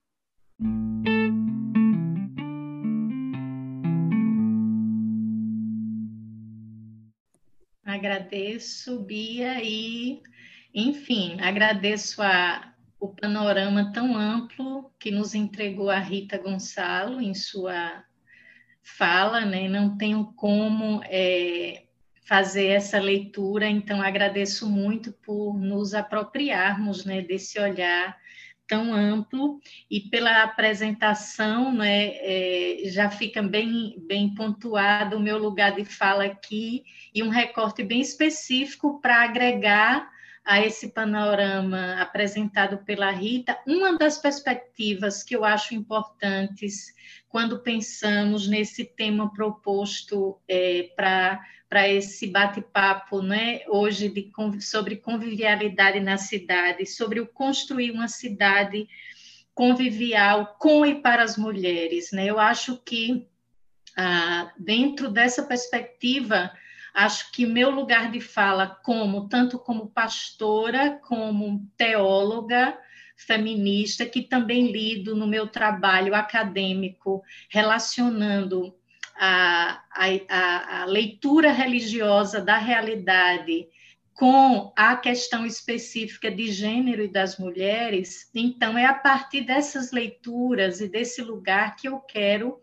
[SPEAKER 4] Agradeço, Bia, e, enfim, agradeço a, o panorama tão amplo que nos entregou a Rita Gonçalo em sua fala, né? Não tenho como é, fazer essa leitura, então agradeço muito por nos apropriarmos né, desse olhar tão amplo e pela apresentação, né, é, já fica bem, bem pontuado o meu lugar de fala aqui e um recorte bem específico para agregar a esse panorama apresentado pela Rita, uma das perspectivas que eu acho importantes quando pensamos nesse tema proposto é, para esse bate-papo né, hoje de, sobre convivialidade na cidade, sobre o construir uma cidade convivial com e para as mulheres. Né? Eu acho que, ah, dentro dessa perspectiva, Acho que meu lugar de fala, como tanto como pastora, como teóloga feminista, que também lido no meu trabalho acadêmico, relacionando a, a, a leitura religiosa da realidade com a questão específica de gênero e das mulheres, então é a partir dessas leituras e desse lugar que eu quero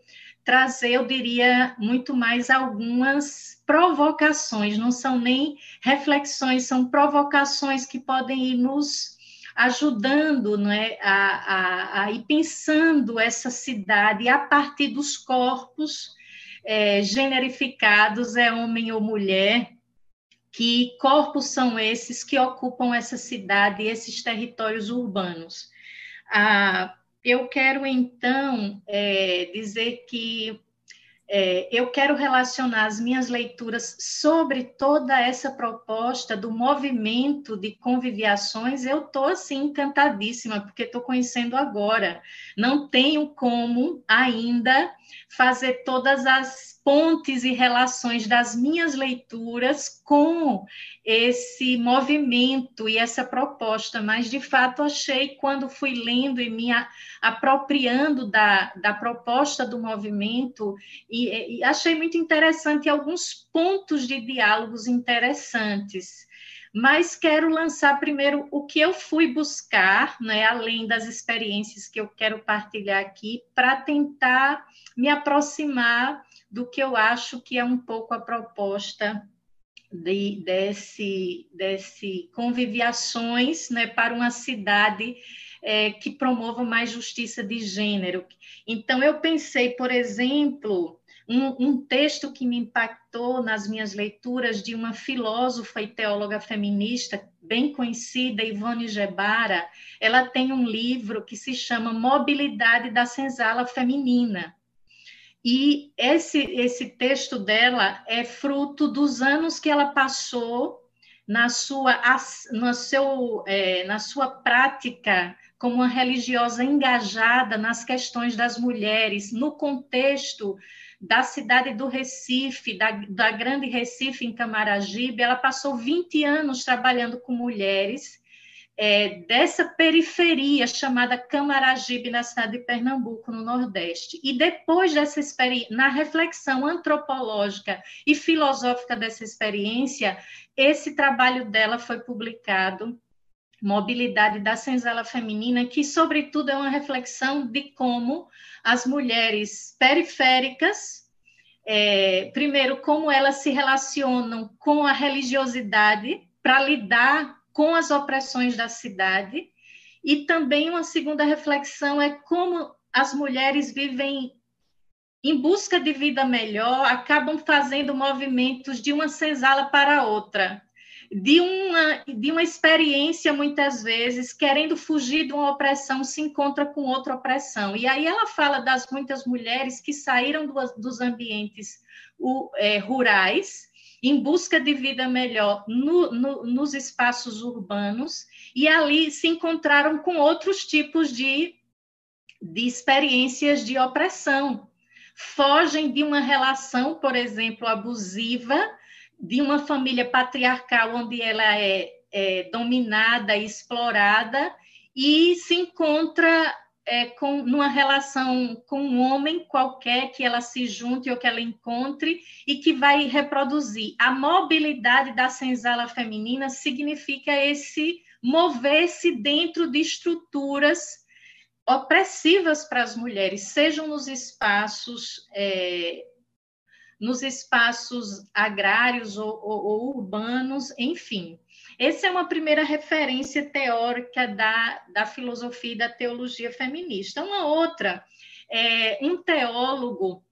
[SPEAKER 4] trazer, eu diria, muito mais algumas provocações, não são nem reflexões, são provocações que podem ir nos ajudando né, a, a, a ir pensando essa cidade a partir dos corpos é, generificados, é homem ou mulher, que corpos são esses que ocupam essa cidade e esses territórios urbanos. Ah, eu quero, então, é, dizer que é, eu quero relacionar as minhas leituras sobre toda essa proposta do movimento de conviviações. Eu estou, assim, encantadíssima, porque estou conhecendo agora. Não tenho como ainda fazer todas as pontes e relações das minhas leituras com esse movimento e essa proposta, mas de fato achei, quando fui lendo e me apropriando da, da proposta do movimento, e, e achei muito interessante alguns pontos de diálogos interessantes mas quero lançar primeiro o que eu fui buscar, né, além das experiências que eu quero partilhar aqui, para tentar me aproximar do que eu acho que é um pouco a proposta de, desse, desse conviviações né, para uma cidade é, que promova mais justiça de gênero. Então, eu pensei, por exemplo, um, um, texto que me impactou nas minhas leituras de uma filósofa e teóloga feminista bem conhecida, Ivone Gebara. Ela tem um livro que se chama Mobilidade da Senzala Feminina. E esse, esse texto dela é fruto dos anos que ela passou na sua, no seu, é, na sua prática como uma religiosa engajada nas questões das mulheres, no contexto da cidade do Recife, da, da Grande Recife, em Camaragibe. Ela passou 20 anos trabalhando com mulheres é, dessa periferia chamada Camaragibe, na cidade de Pernambuco, no Nordeste. E depois dessa experiência, na reflexão antropológica e filosófica dessa experiência, esse trabalho dela foi publicado Mobilidade da Senzala Feminina, que, sobretudo, é uma reflexão de como as mulheres periféricas, é, primeiro, como elas se relacionam com a religiosidade para lidar com as opressões da cidade. E também uma segunda reflexão é como as mulheres vivem em busca de vida melhor, acabam fazendo movimentos de uma senzala para outra, de uma, de uma experiência, muitas vezes, querendo fugir de uma opressão, se encontra com outra opressão. E aí ela fala das muitas mulheres que saíram do, dos ambientes o, é, rurais em busca de vida melhor no, no, nos espaços urbanos e ali se encontraram com outros tipos de, de experiências de opressão. Fogem de uma relação, por exemplo, abusiva, de uma família patriarcal onde ela é, é dominada, explorada, e se encontra é, com numa relação com um homem qualquer que ela se junte ou que ela encontre e que vai reproduzir. A mobilidade da senzala feminina significa esse mover-se dentro de estruturas opressivas para as mulheres, sejam nos espaços é, nos espaços agrários ou, ou, ou, urbanos, enfim. Essa é uma primeira referência teórica da, da filosofia e da teologia feminista. Uma outra, é, um teólogo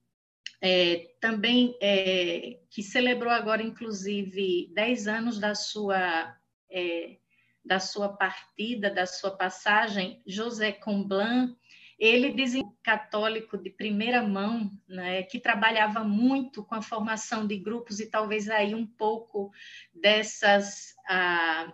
[SPEAKER 4] é, também é, que celebrou agora, inclusive, 10 anos da sua, é, da sua partida, da sua passagem, José Comblan, ele dizia católico de primeira mão, né, que trabalhava muito com a formação de grupos e talvez aí um pouco dessas ah,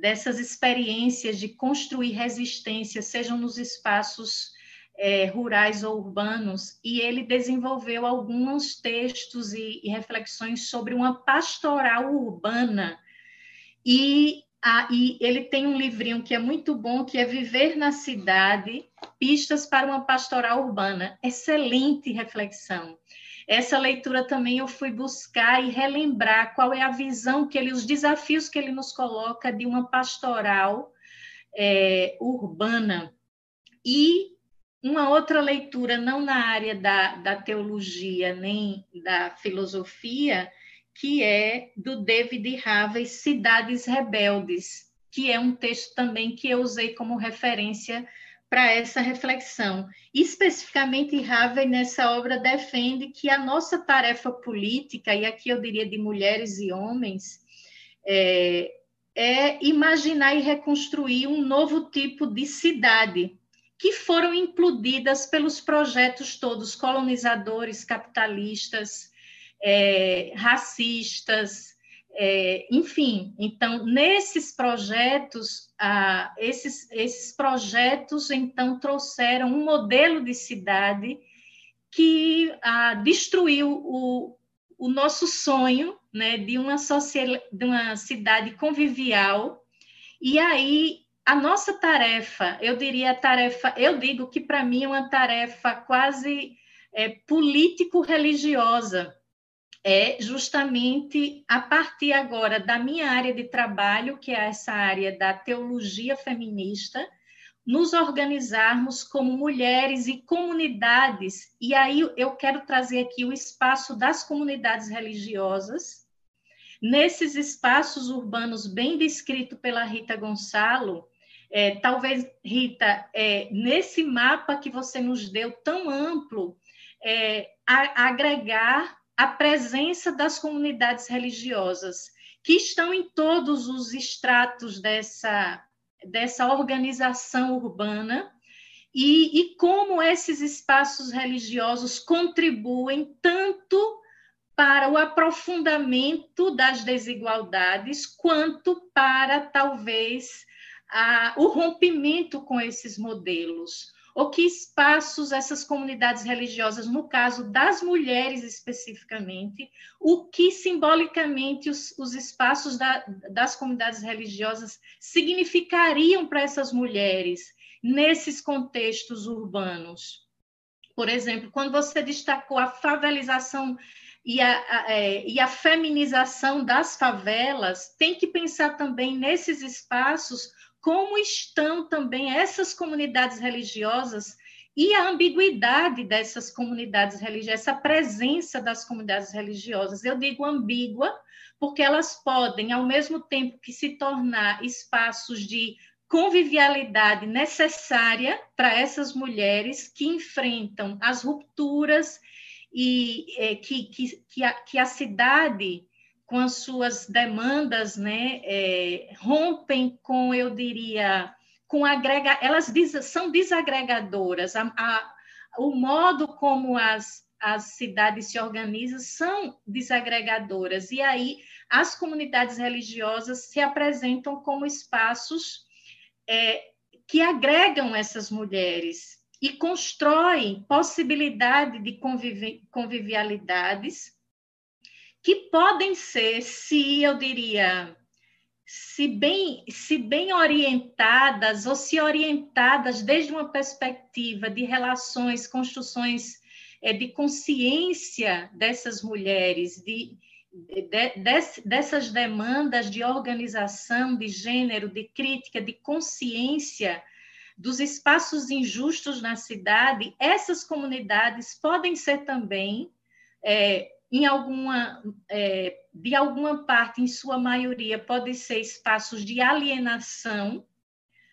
[SPEAKER 4] dessas experiências de construir resistência, sejam nos espaços é, rurais ou urbanos, e ele desenvolveu alguns textos e, e reflexões sobre uma pastoral urbana. E ah, e ele tem um livrinho que é muito bom, que é Viver na Cidade, Pistas para uma Pastoral Urbana. Excelente reflexão. Essa leitura também eu fui buscar e relembrar qual é a visão que ele, os desafios que ele nos coloca de uma pastoral é, urbana. E uma outra leitura, não na área da, da teologia nem da filosofia, que é do David Harvey, Cidades Rebeldes, que é um texto também que eu usei como referência para essa reflexão. Especificamente, Harvey, nessa obra, defende que a nossa tarefa política, e aqui eu diria de mulheres e homens, é, é imaginar e reconstruir um novo tipo de cidade, que foram implodidas pelos projetos todos colonizadores, capitalistas, é, racistas, é, enfim. Então, nesses projetos, ah, esses, esses projetos, então, trouxeram um modelo de cidade que ah, destruiu o, o nosso sonho né, de, uma de uma cidade convivial. E aí, a nossa tarefa, eu diria a tarefa, eu digo que para mim é uma tarefa quase é, político-religiosa, é justamente a partir agora da minha área de trabalho, que é essa área da teologia feminista, nos organizarmos como mulheres e comunidades. E aí eu quero trazer aqui o espaço das comunidades religiosas. Nesses espaços urbanos bem descrito pela Rita Gonçalo, é, talvez, Rita, é, nesse mapa que você nos deu tão amplo, é, a, agregar a presença das comunidades religiosas, que estão em todos os estratos dessa, dessa organização urbana, e, e como esses espaços religiosos contribuem tanto para o aprofundamento das desigualdades, quanto para, talvez, a, o rompimento com esses modelos ou que espaços essas comunidades religiosas, no caso das mulheres especificamente, o que simbolicamente os, os espaços da, das comunidades religiosas significariam para essas mulheres nesses contextos urbanos. Por exemplo, quando você destacou a favelização e a, a, é, e a feminização das favelas, tem que pensar também nesses espaços como estão também essas comunidades religiosas e a ambiguidade dessas comunidades religiosas, essa presença das comunidades religiosas. Eu digo ambígua, porque elas podem, ao mesmo tempo que se tornar espaços de convivialidade necessária para essas mulheres que enfrentam as rupturas e é, que, que, que, a, que a cidade com as suas demandas, né, é, rompem com, eu diria, com agrega, elas são desagregadoras. A, a, o modo como as, as cidades se organizam são desagregadoras. E aí as comunidades religiosas se apresentam como espaços é, que agregam essas mulheres e constroem possibilidade de convivi convivialidades que podem ser, se eu diria, se bem, se bem orientadas ou se orientadas desde uma perspectiva de relações, construções é, de consciência dessas mulheres, de, de, de, dessas demandas de organização, de gênero, de crítica, de consciência dos espaços injustos na cidade, essas comunidades podem ser também é, em alguma, é, de alguma parte, em sua maioria, podem ser espaços de alienação,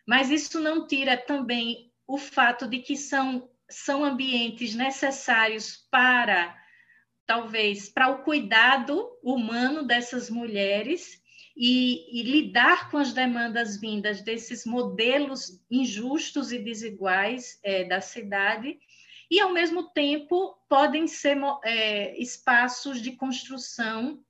[SPEAKER 4] mas isso não tira também o fato de que são, são ambientes necessários para, talvez, para o cuidado humano dessas mulheres e, e, lidar com as demandas vindas desses modelos injustos e desiguais é, da cidade e, ao mesmo tempo, podem ser é, espaços de construção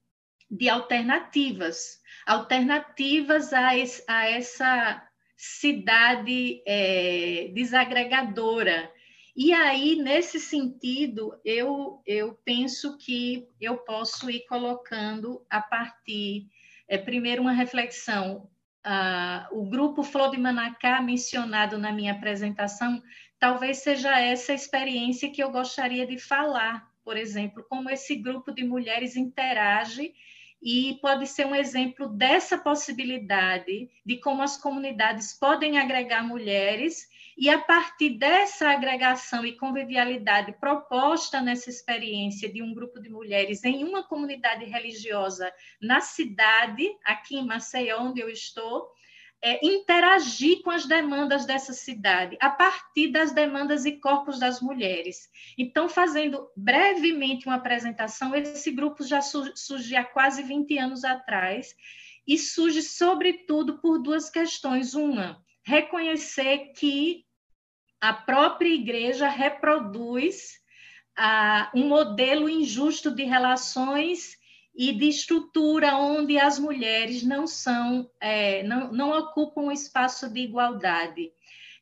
[SPEAKER 4] de alternativas alternativas a, a essa cidade é, desagregadora. E aí, nesse sentido, eu, eu penso que eu posso ir colocando a partir, é, primeiro, uma reflexão. Ah, o grupo Flor de Manacá, mencionado na minha apresentação, talvez seja essa experiência que eu gostaria de falar, por exemplo, como esse grupo de mulheres interage e pode ser um exemplo dessa possibilidade de como as comunidades podem agregar mulheres e a partir dessa agregação e convivialidade proposta nessa experiência de um grupo de mulheres em uma comunidade religiosa na cidade, aqui em Maceió, onde eu estou, é, interagir com as demandas dessa cidade, a partir das demandas e corpos das mulheres. Então, fazendo brevemente uma apresentação, esse grupo já surgiu há quase 20 anos atrás e surge, sobretudo, por duas questões. Uma, reconhecer que a própria igreja reproduz ah, um modelo injusto de relações e de estrutura onde as mulheres não são, é, não, não ocupam um espaço de igualdade.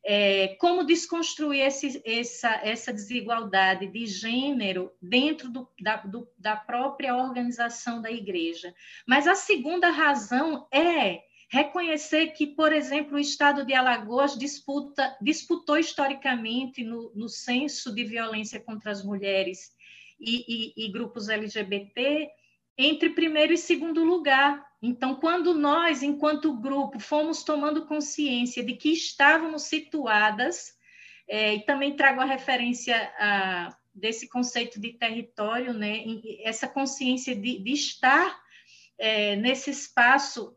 [SPEAKER 4] É, como desconstruir esse, essa, essa desigualdade de gênero dentro do, da, do, da própria organização da igreja. Mas a segunda razão é reconhecer que, por exemplo, o Estado de Alagoas disputa, disputou historicamente no, no censo de violência contra as mulheres e, e, e grupos LGBT entre primeiro e segundo lugar. Então, quando nós, enquanto grupo, fomos tomando consciência de que estávamos situadas, é, e também trago a referência a, desse conceito de território, né, essa consciência de, de estar é, nesse espaço,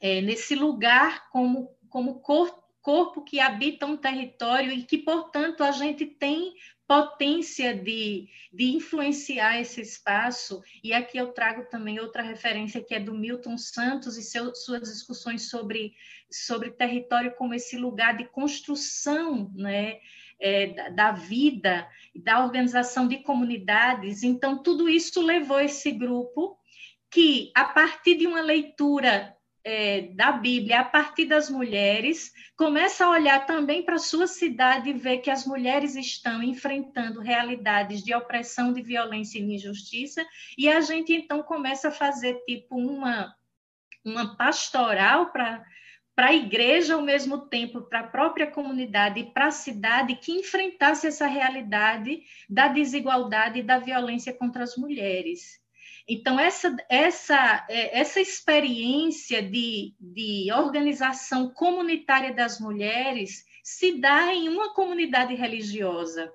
[SPEAKER 4] é, nesse lugar como, como corpo, corpo que habita um território e que, portanto, a gente tem potência de, de influenciar esse espaço. E aqui eu trago também outra referência que é do Milton Santos e seu, suas discussões sobre, sobre território como esse lugar de construção né, é, da, da vida, da organização de comunidades. Então, tudo isso levou esse grupo que, a partir de uma leitura é, da Bíblia a partir das mulheres, começa a olhar também para a sua cidade e ver que as mulheres estão enfrentando realidades de opressão, de violência e injustiça, e a gente então começa a fazer tipo uma, uma pastoral para para a igreja ao mesmo tempo, para a própria comunidade e para a cidade que enfrentasse essa realidade da desigualdade e da violência contra as mulheres. Então, essa, essa, é, essa experiência de, de organização comunitária das mulheres se dá em uma comunidade religiosa.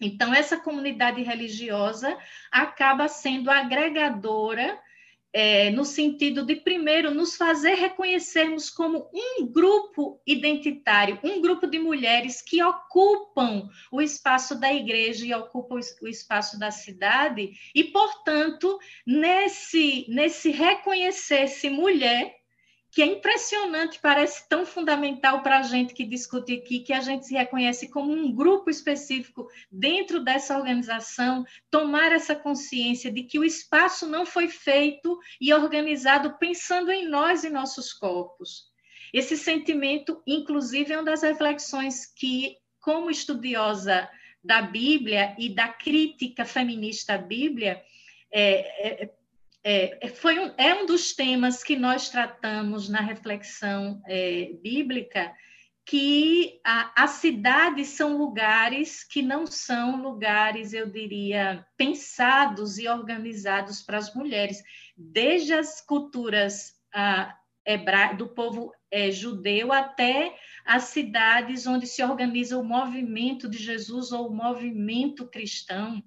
[SPEAKER 4] Então, essa comunidade religiosa acaba sendo agregadora é, no sentido de, primeiro, nos fazer reconhecermos como um grupo identitário, um grupo de mulheres que ocupam o espaço da igreja e ocupam o espaço da cidade, e, portanto, nesse, nesse reconhecer-se mulher, que é impressionante, parece tão fundamental para a gente que discute aqui, que a gente se reconhece como um grupo específico dentro dessa organização, tomar essa consciência de que o espaço não foi feito e organizado pensando em nós e nossos corpos. Esse sentimento, inclusive, é uma das reflexões que, como estudiosa da Bíblia e da crítica feminista à Bíblia, é, é, é, foi um, é um dos temas que nós tratamos na reflexão é, bíblica, que as cidades são lugares que não são lugares, eu diria, pensados e organizados para as mulheres. Desde as culturas ah, hebra... do povo é, judeu até as cidades onde se organiza o movimento de Jesus ou o movimento cristão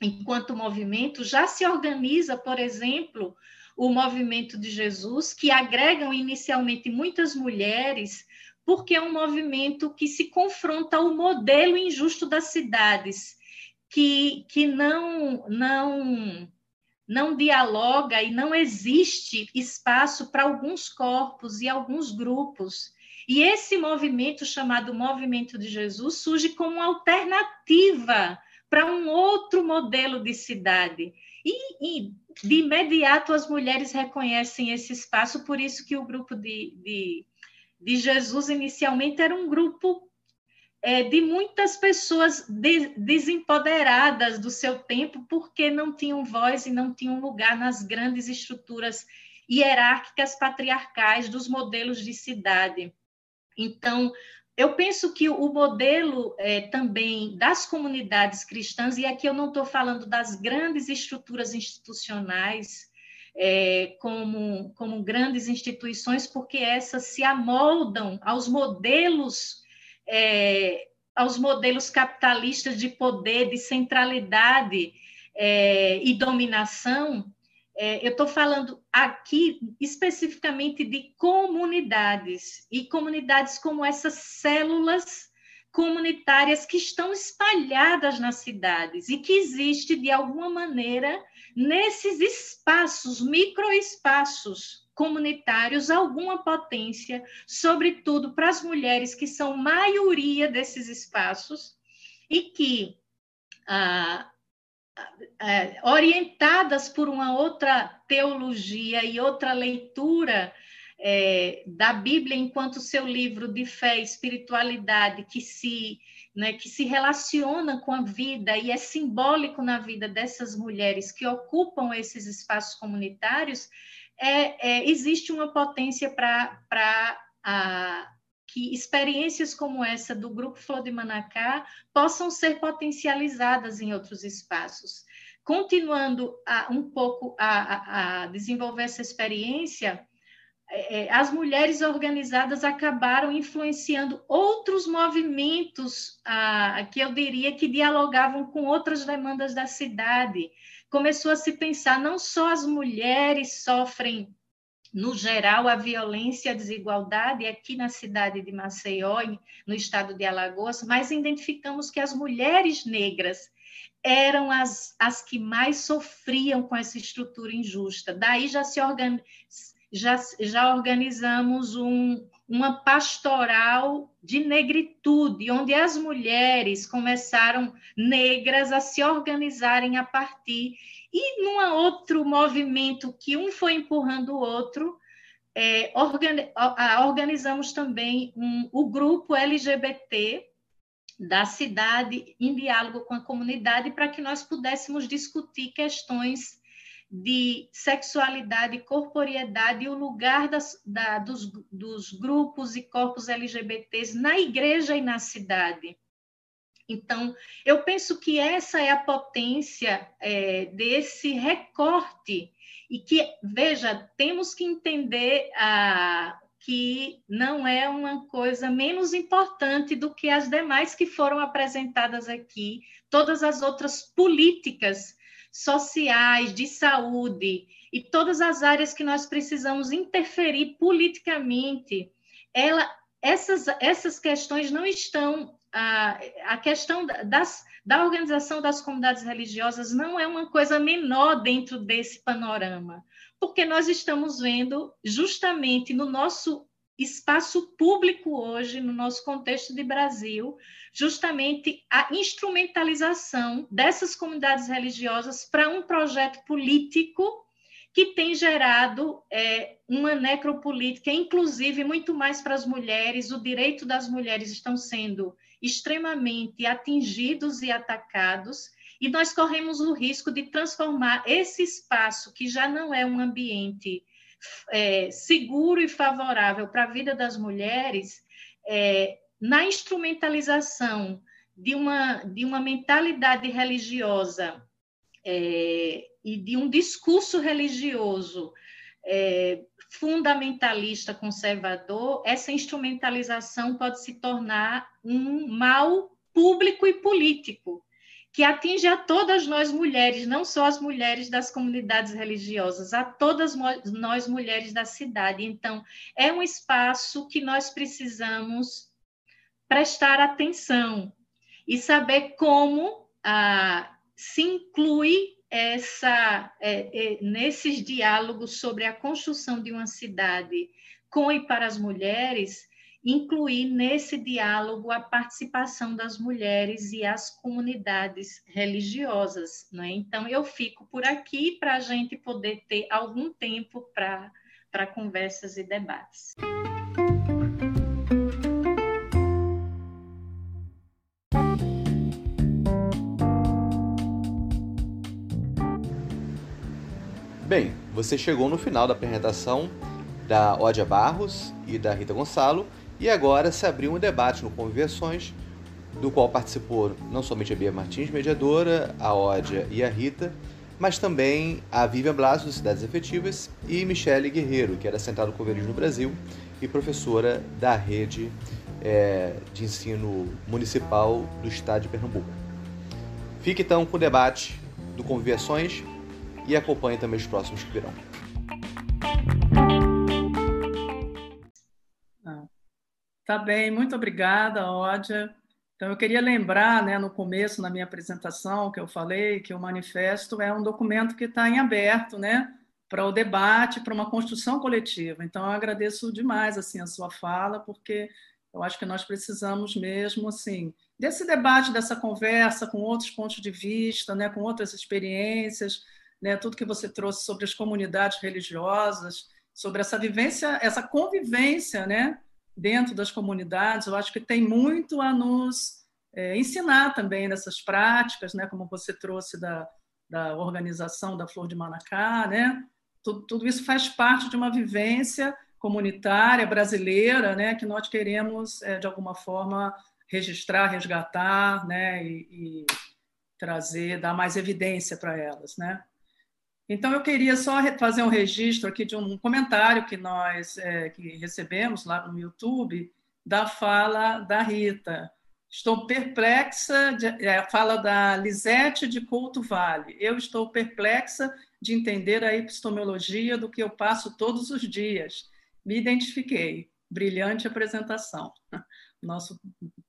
[SPEAKER 4] enquanto movimento, já se organiza, por exemplo, o movimento de Jesus, que agregam inicialmente muitas mulheres, porque é um movimento que se confronta ao modelo injusto das cidades, que, que não, não, não dialoga e não existe espaço para alguns corpos e alguns grupos. E esse movimento, chamado Movimento de Jesus, surge como alternativa para um outro modelo de cidade. E, e, de imediato as mulheres reconhecem esse espaço, por isso que o grupo de, de, de Jesus inicialmente era um grupo é, de muitas pessoas de, desempoderadas do seu tempo, porque não tinham voz e não tinham lugar nas grandes estruturas hierárquicas patriarcais dos modelos de cidade. Então, eu penso que o modelo é, também das comunidades cristãs, e aqui eu não estou falando das grandes estruturas institucionais, é, como, como grandes instituições, porque essas se amoldam aos modelos. É, aos modelos capitalistas de poder, de centralidade é, e dominação, é, eu estou falando aqui especificamente de comunidades, e comunidades como essas células comunitárias que estão espalhadas nas cidades e que existe, de alguma maneira, nesses espaços, microespaços comunitários, alguma potência, sobretudo para as mulheres que são maioria desses espaços e que. Ah, é, orientadas por uma outra teologia e outra leitura é, da Bíblia enquanto seu livro de fé e espiritualidade que se né, que se relaciona com a vida e é simbólico na vida dessas mulheres que ocupam esses espaços comunitários, é, é existe uma potência para que experiências como essa do Grupo Flor de Manacá possam ser potencializadas em outros espaços. Continuando a, um pouco a, a, desenvolver essa experiência, é, é, as mulheres organizadas acabaram influenciando outros movimentos a, que eu diria que dialogavam com outras demandas da cidade. Começou a se pensar não só as mulheres sofrem no geral, a violência a desigualdade aqui na cidade de Maceió, no estado de Alagoas, mas identificamos que as mulheres negras eram as, as que mais sofriam com essa estrutura injusta. Daí já se organiz, já, já organizamos um, uma pastoral de negritude, onde as mulheres começaram negras a se organizarem a partir e num outro movimento que um foi empurrando o outro, é, organizamos também um, o grupo LGBT da cidade em diálogo com a comunidade para que nós pudéssemos discutir questões de sexualidade, corporeidade e o lugar das, da, dos, dos grupos e corpos LGBTs na igreja e na cidade. Então, eu penso que essa é a potência é, desse recorte. E que, veja, temos que entender ah, que não é uma coisa menos importante do que as demais que foram apresentadas aqui, todas as outras políticas sociais, de saúde e todas as áreas que nós precisamos interferir politicamente, ela, essas, essas questões não estão a, questão das, da organização das comunidades religiosas não é uma coisa menor dentro desse panorama, porque nós estamos vendo justamente no nosso espaço público hoje, no nosso contexto de Brasil, justamente a instrumentalização dessas comunidades religiosas para um projeto político que tem gerado é, uma necropolítica, inclusive muito mais para as mulheres, o direito das mulheres estão sendo extremamente atingidos e atacados, E nós corremos o risco de transformar esse espaço, que já não é um ambiente é, seguro e favorável para a vida das mulheres, é, na instrumentalização de uma, de uma mentalidade religiosa é, e de um discurso religioso é, fundamentalista conservador, essa instrumentalização pode se tornar um mal público e político que atinge a todas nós mulheres, não só as mulheres das comunidades religiosas, a todas nós mulheres da cidade. Então, é um espaço que nós precisamos prestar atenção e saber como ah, se inclui essa é, é, nesses diálogos sobre a construção de uma cidade com e para as mulheres incluir nesse diálogo a participação das mulheres e as comunidades religiosas. Né? Então, eu fico por aqui para a gente poder ter algum tempo para conversas e debates.
[SPEAKER 1] Bem, você chegou no final da apresentação da Ódia Barros e da Rita Gonçalo e agora se abriu um debate no Conviversões, do qual participou não somente a Bia Martins, mediadora, a Ódia e a Rita, mas também a Vivian Blas, do Cidades Efetivas, e Michele Guerreiro, que era Central do Coverismo no Brasil e professora da rede é, de ensino municipal do estado de Pernambuco. Fique então com o debate do Conviversões e acompanhe também os próximos que virão.
[SPEAKER 2] Tá bem, muito obrigada, Ódia. Então, eu queria lembrar, né, no começo, na minha apresentação, que eu falei que o manifesto é um documento que está em aberto, né, para o debate, para uma construção coletiva. Então, eu agradeço demais assim a sua fala, porque eu acho que nós precisamos mesmo assim desse debate, dessa conversa com outros pontos de vista, né, com outras experiências, né, tudo que você trouxe sobre as comunidades religiosas, sobre essa vivência, essa convivência, né, dentro das comunidades, eu acho que tem muito a nos é, ensinar também nessas práticas, né, como você trouxe da, da organização da Flor de Manacá, né? Tudo, tudo isso faz parte de uma vivência comunitária brasileira, né, que nós queremos é, de alguma forma registrar, resgatar, né, e, e trazer, dar mais evidência para elas, né? Então, eu queria só fazer um registro aqui de um comentário que nós é, que recebemos lá no YouTube da fala da Rita. Estou perplexa, de, é, fala da Lisete de Couto Vale. Eu estou perplexa de entender a epistemologia do que eu passo todos os dias. Me identifiquei. Brilhante apresentação. Nosso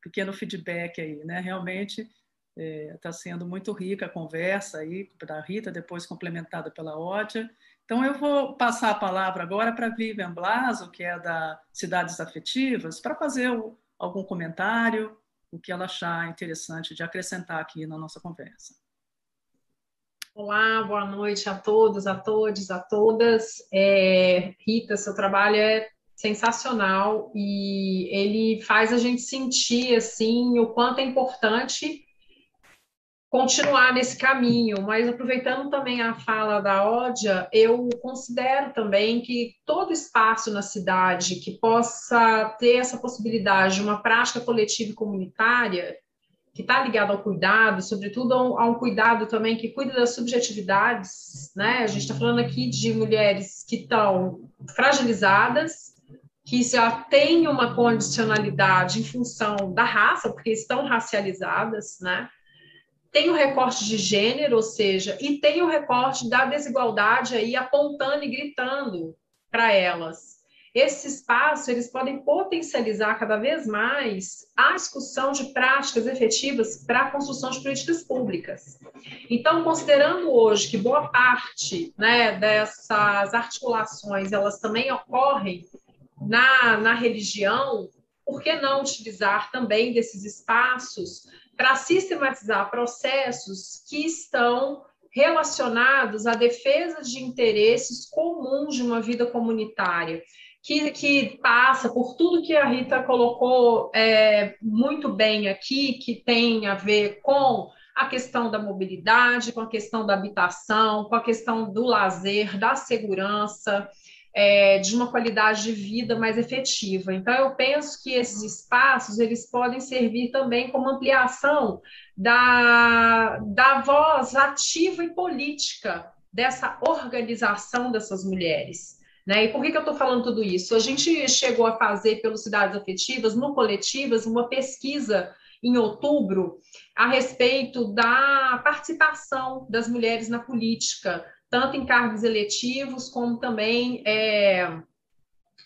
[SPEAKER 2] pequeno feedback aí, né? Realmente Está é, tá sendo muito rica a conversa aí da Rita, depois complementada pela Ódia. Então, eu vou passar a palavra agora para Vivian Blaso, que é da Cidades Afetivas, para fazer o, algum comentário, o que ela achar interessante de acrescentar aqui na nossa conversa.
[SPEAKER 5] Olá, boa noite a todos, a todos, a todas. É, Rita, seu trabalho é sensacional e ele faz a gente sentir assim o quanto é importante continuar nesse caminho, mas aproveitando também a fala da Ódia, eu considero também que todo espaço na cidade que possa ter essa possibilidade de uma prática coletiva e comunitária, que está ligado ao cuidado, sobretudo a um cuidado também que cuida das subjetividades, né? A gente está falando aqui de mulheres que estão fragilizadas, que já têm uma condicionalidade em função da raça, porque estão racializadas, né? Tem o recorte de gênero, ou seja, e tem o recorte da desigualdade aí apontando e gritando para elas. Esse espaço, eles podem potencializar cada vez mais a discussão de práticas efetivas para a construção de políticas públicas. Então, considerando hoje que boa parte né, dessas articulações, elas também ocorrem na, na religião, por que não utilizar também desses espaços para sistematizar processos que estão relacionados à defesa de interesses comuns de uma vida comunitária, que, que passa por tudo que a Rita colocou é, muito bem aqui, que tem a ver com a questão da mobilidade, com a questão da habitação, com a questão do lazer, da segurança, é, de uma qualidade de vida mais efetiva. Então, eu penso que esses espaços eles podem servir também como ampliação da, da voz ativa e política dessa organização dessas mulheres. Né? E por que, que eu estou falando tudo isso? A gente chegou a fazer pelos Cidades Afetivas, no Coletivas, uma pesquisa em outubro a respeito da participação das mulheres na política, tanto em cargos eletivos como também é,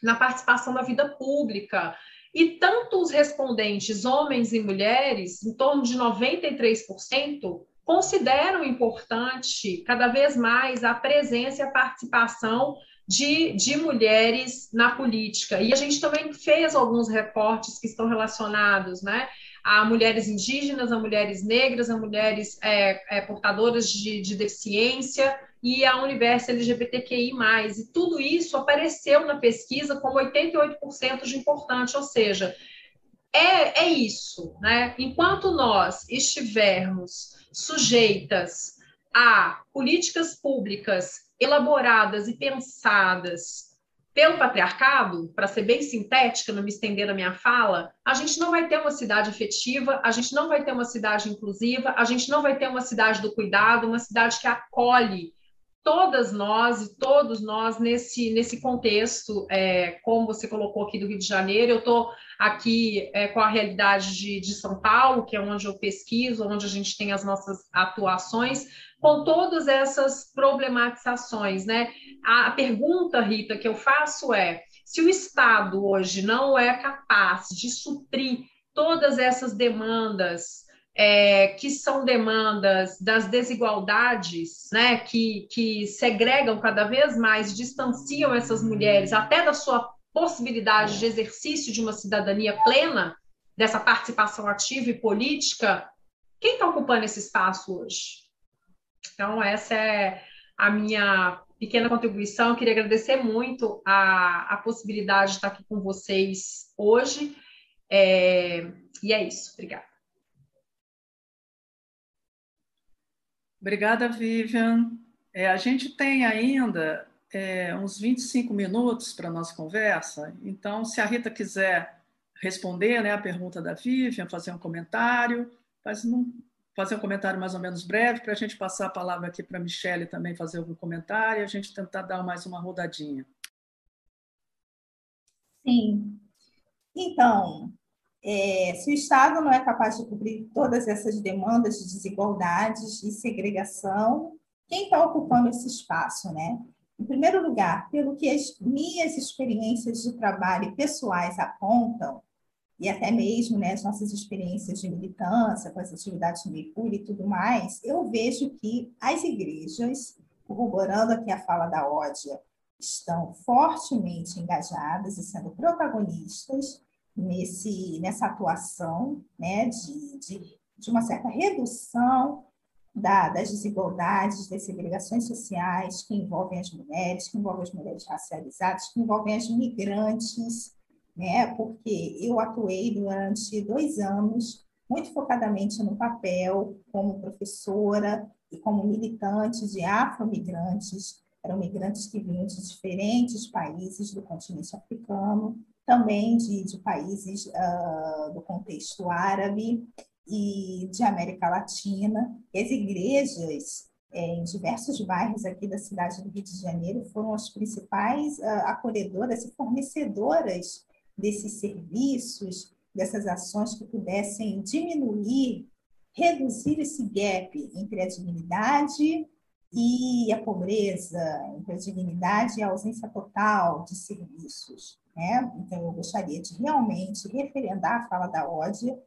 [SPEAKER 5] na participação na vida pública. E tanto os respondentes, homens e mulheres, em torno de 93%, consideram importante cada vez mais a presença e a participação de, de mulheres na política. E a gente também fez alguns recortes que estão relacionados, né? a mulheres indígenas, a mulheres negras, a mulheres é, é, portadoras de, de, deficiência e a universo LGBTQI+. E tudo isso apareceu na pesquisa como 88% de importante, ou seja, é, é isso, né? Enquanto nós estivermos sujeitas a políticas públicas elaboradas e pensadas pelo patriarcado, para ser bem sintética, não me estender na minha fala, a gente não vai ter uma cidade efetiva, a gente não vai ter uma cidade inclusiva, a gente não vai ter uma cidade do cuidado, uma cidade que acolhe todas nós e todos nós nesse, nesse contexto, é, como você colocou aqui do Rio de Janeiro, eu estou aqui é, com a realidade de, de São Paulo, que é onde eu pesquiso, onde a gente tem as nossas atuações, com todas essas problematizações, né? A pergunta, Rita, que eu faço é: se o Estado hoje não é capaz de suprir todas essas demandas, é, que são demandas das desigualdades, né, que, que segregam cada vez mais, distanciam essas mulheres até da sua possibilidade de exercício de uma cidadania plena, dessa participação ativa e política, quem está ocupando esse espaço hoje? Então, essa é a minha pequena contribuição. Eu queria agradecer muito a, a possibilidade de estar aqui com vocês hoje. É, e é isso. Obrigada.
[SPEAKER 2] Obrigada, Vivian. É, a gente tem ainda é, uns 25 minutos para a nossa conversa, então, se a Rita quiser responder né, a pergunta da Vivian, fazer um comentário, não, fazer um comentário mais ou menos breve para a gente passar a palavra aqui para a Michelle também fazer algum comentário e a gente tentar dar mais uma rodadinha.
[SPEAKER 3] Sim. Então, é, se o Estado não é capaz de cobrir todas essas demandas de desigualdades e segregação, quem está ocupando esse espaço, né? Em primeiro lugar, pelo que as minhas experiências de trabalho pessoais apontam, e até mesmo né, as nossas experiências de militância, com as atividades no Mercúrio e tudo mais, eu vejo que as igrejas, corroborando aqui a fala da Ódia, estão fortemente engajadas e sendo protagonistas nesse, nessa atuação né, de, de, de uma certa redução da, das desigualdades, das segregações sociais que envolvem as mulheres, que envolvem as mulheres racializadas, que envolvem as migrantes, né? Porque eu atuei durante dois anos muito focadamente no papel como professora e como militante de afro-migrantes, eram migrantes que vinham de diferentes países do continente africano, também de, de países uh, do contexto árabe e de América Latina. As igrejas é, em diversos bairros aqui da cidade do Rio de Janeiro foram as principais uh, acolhedoras e fornecedoras desses serviços, dessas ações que pudessem diminuir, reduzir esse gap entre a dignidade e a pobreza, entre a dignidade e a ausência total de serviços. Né? Então, eu gostaria de realmente referendar a fala da Ódia,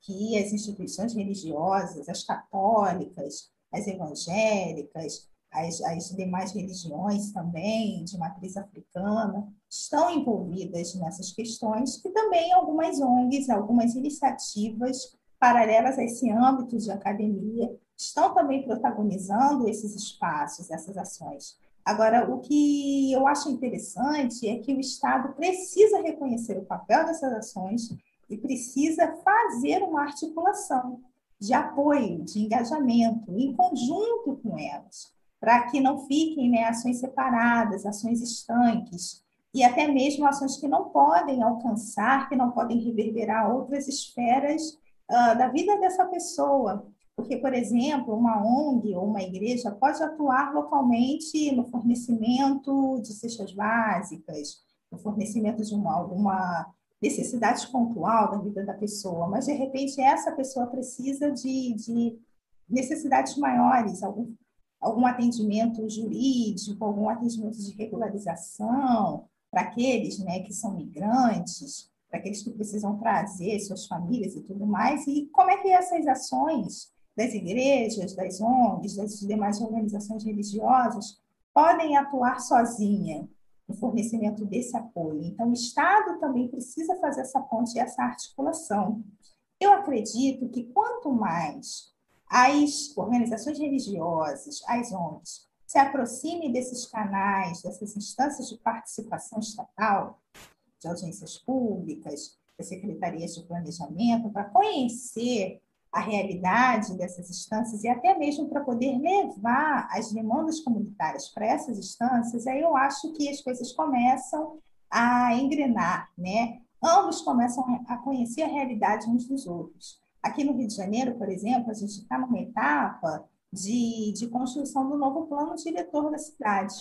[SPEAKER 3] que as instituições religiosas, as católicas, as evangélicas, as, as demais religiões também, de matriz africana, estão envolvidas nessas questões, e também algumas ONGs, algumas iniciativas paralelas a esse âmbito de academia, estão também protagonizando esses espaços, essas ações. Agora, o que eu acho interessante é que o Estado precisa reconhecer o papel dessas ações e precisa fazer uma articulação de apoio, de engajamento, em conjunto com elas, para que não fiquem né, ações separadas, ações estanques, e até mesmo ações que não podem alcançar, que não podem reverberar outras esferas uh, da vida dessa pessoa. Porque, por exemplo, uma ONG ou uma igreja pode atuar localmente no fornecimento de cestas básicas, no fornecimento de uma, alguma necessidade pontual da vida da pessoa, mas de repente essa pessoa precisa de, de necessidades maiores, algum, algum atendimento jurídico, algum atendimento de regularização para aqueles né, que são migrantes, para aqueles que precisam trazer suas famílias e tudo mais, e como é que essas ações das igrejas, das ONGs, das demais organizações religiosas podem atuar sozinha no fornecimento desse apoio. Então, o Estado também precisa fazer essa ponte e essa articulação. Eu acredito que quanto mais as organizações religiosas, as ONGs, se aproximem desses canais, dessas instâncias de participação estatal, de audiências públicas, das secretarias de planejamento, para conhecer a realidade dessas instâncias e até mesmo para poder levar as demandas comunitárias para essas instâncias, aí eu acho que as coisas começam a engrenar, né? Ambos começam a conhecer a realidade uns dos outros. Aqui no Rio de Janeiro, por exemplo, a gente está numa etapa de, de construção do novo plano diretor da cidade.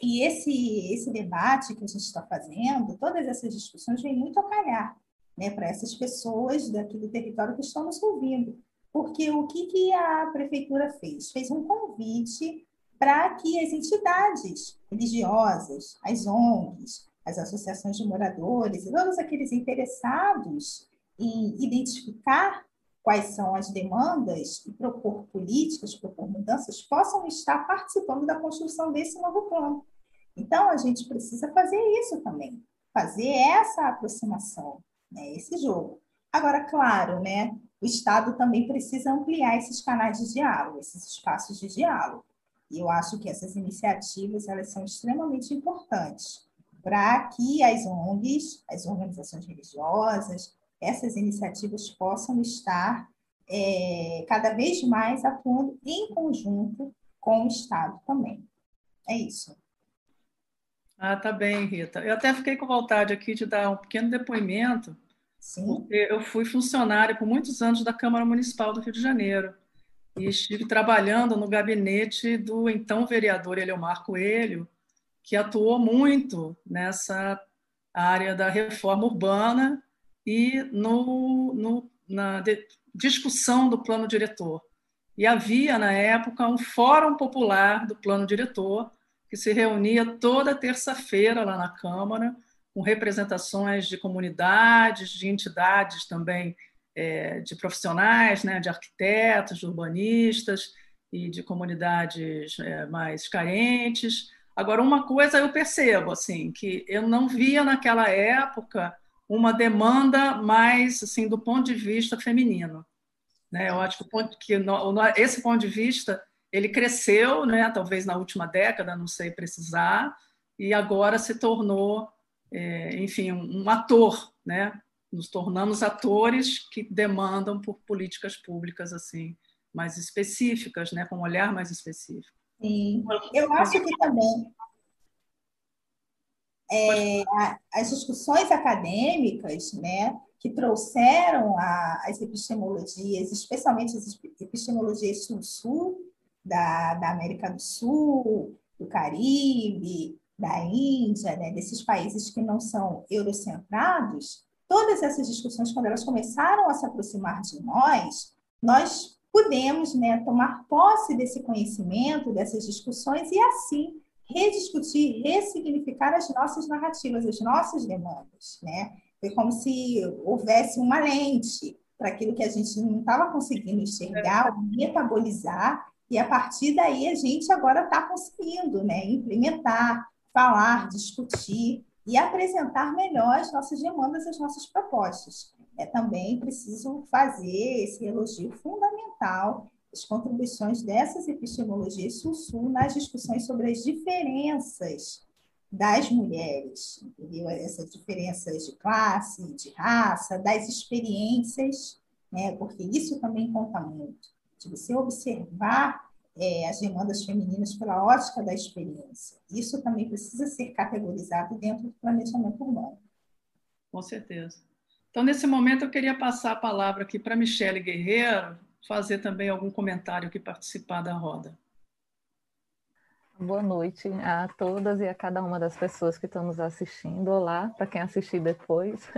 [SPEAKER 3] E esse, esse debate que a gente está fazendo, todas essas discussões vêm muito a calhar, né, para essas pessoas daqui do território que estão nos ouvindo. Porque o que, que a prefeitura fez? Fez um convite para que as entidades religiosas, as ONGs, as associações de moradores e todos aqueles interessados em identificar quais são as demandas e propor políticas, propor mudanças, possam estar participando da construção desse novo plano. Então, a gente precisa fazer isso também, fazer essa aproximação né, esse jogo. Agora, claro, né, o Estado também precisa ampliar esses canais de diálogo, esses espaços de diálogo. E eu acho que essas iniciativas elas são extremamente importantes para que as ONGs, as organizações religiosas, essas iniciativas possam estar é, cada vez mais atuando em conjunto com o Estado também. É isso.
[SPEAKER 2] Ah, tá bem, Rita. Eu até fiquei com vontade aqui de dar um pequeno depoimento, Sim. porque eu fui funcionária por muitos anos da Câmara Municipal do Rio de Janeiro e estive trabalhando no gabinete do então vereador Eleomar Coelho, que atuou muito nessa área da reforma urbana e no, no na discussão do plano diretor. E havia, na época, um fórum popular do plano diretor, que se reunia toda terça-feira lá na Câmara, com representações de comunidades, de entidades também, é, de profissionais, né, de arquitetos, de urbanistas e de comunidades é, mais carentes. Agora, uma coisa eu percebo, assim, que eu não via naquela época uma demanda mais assim do ponto de vista feminino. Né? Eu acho que, o ponto, que esse ponto de vista ele cresceu, né, talvez na última década, não sei precisar, e agora se tornou, é, enfim, um, ator, né? Nos tornamos atores que demandam por políticas públicas assim mais específicas, né, com um olhar mais específico.
[SPEAKER 3] Sim, eu acho que também é, as discussões acadêmicas, né, que trouxeram a, as epistemologias, especialmente as epistemologias sul-sul, da, da América do Sul, do Caribe, da Índia, né, desses países que não são eurocentrados, todas essas discussões, quando elas começaram a se aproximar de nós, nós pudemos né, tomar posse desse conhecimento, dessas discussões e assim rediscutir, ressignificar as nossas narrativas, as nossas demandas. Né? Foi como se houvesse uma lente para aquilo que a gente não estava conseguindo enxergar, metabolizar, e a partir daí a gente agora está conseguindo né, implementar, falar, discutir e apresentar melhor as nossas demandas, as nossas propostas. É também preciso fazer esse elogio fundamental as contribuições dessas epistemologias sul-sul nas discussões sobre as diferenças das mulheres, entendeu? Essas diferenças de classe, de raça, das experiências né? porque isso também conta muito. De você observar é, as demandas femininas pela ótica da experiência. Isso também precisa ser categorizado dentro do planejamento urbano.
[SPEAKER 2] Com certeza. Então, nesse momento, eu queria passar a palavra aqui para Michele Guerreiro, fazer também algum comentário que participar da roda.
[SPEAKER 6] Boa noite a todas e a cada uma das pessoas que estão nos assistindo. Olá, para quem assistir depois.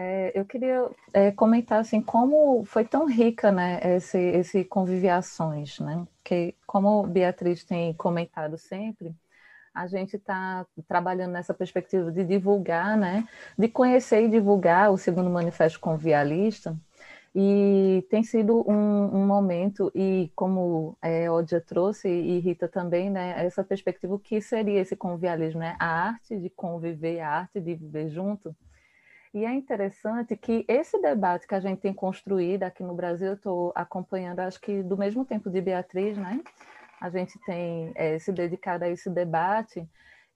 [SPEAKER 6] É, eu queria é, comentar assim como foi tão rica, né, esse, esse conviviações, né? Que como Beatriz tem comentado sempre, a gente está trabalhando nessa perspectiva de divulgar, né, de conhecer e divulgar o segundo manifesto convialista e tem sido um, um momento, e como é, Odia trouxe, e Rita também, né, essa perspectiva, o que seria esse convialismo, né? A arte de conviver, a arte de viver junto. E é interessante que esse debate que a gente tem construído aqui no Brasil, eu estou acompanhando, acho que do mesmo tempo de Beatriz, né? A gente tem é, se dedicado a esse debate,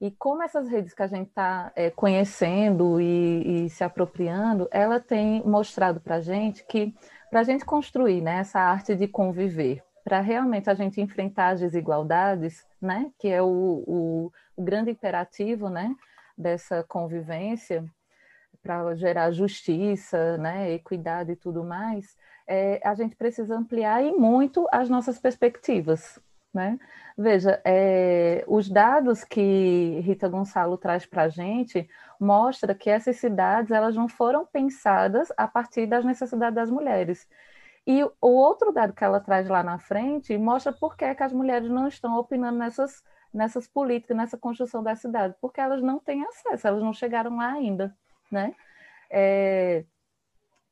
[SPEAKER 6] e como essas redes que a gente está é, conhecendo e, e, se apropriando, ela tem mostrado para a gente que, para a gente construir né, essa arte de conviver, para realmente a gente enfrentar as desigualdades, né, que é o, o, o grande imperativo né, dessa convivência, para gerar justiça, né, equidade e tudo mais, é, a gente precisa ampliar e muito as nossas perspectivas, né? Veja, é, os dados que Rita Gonçalo traz para a gente mostra que essas cidades elas não foram pensadas a partir das necessidades das mulheres. E o outro dado que ela traz lá na frente mostra por que, que as mulheres não estão opinando nessas, nessas políticas, nessa construção da cidade, porque elas não têm acesso, elas não chegaram lá ainda, né? É,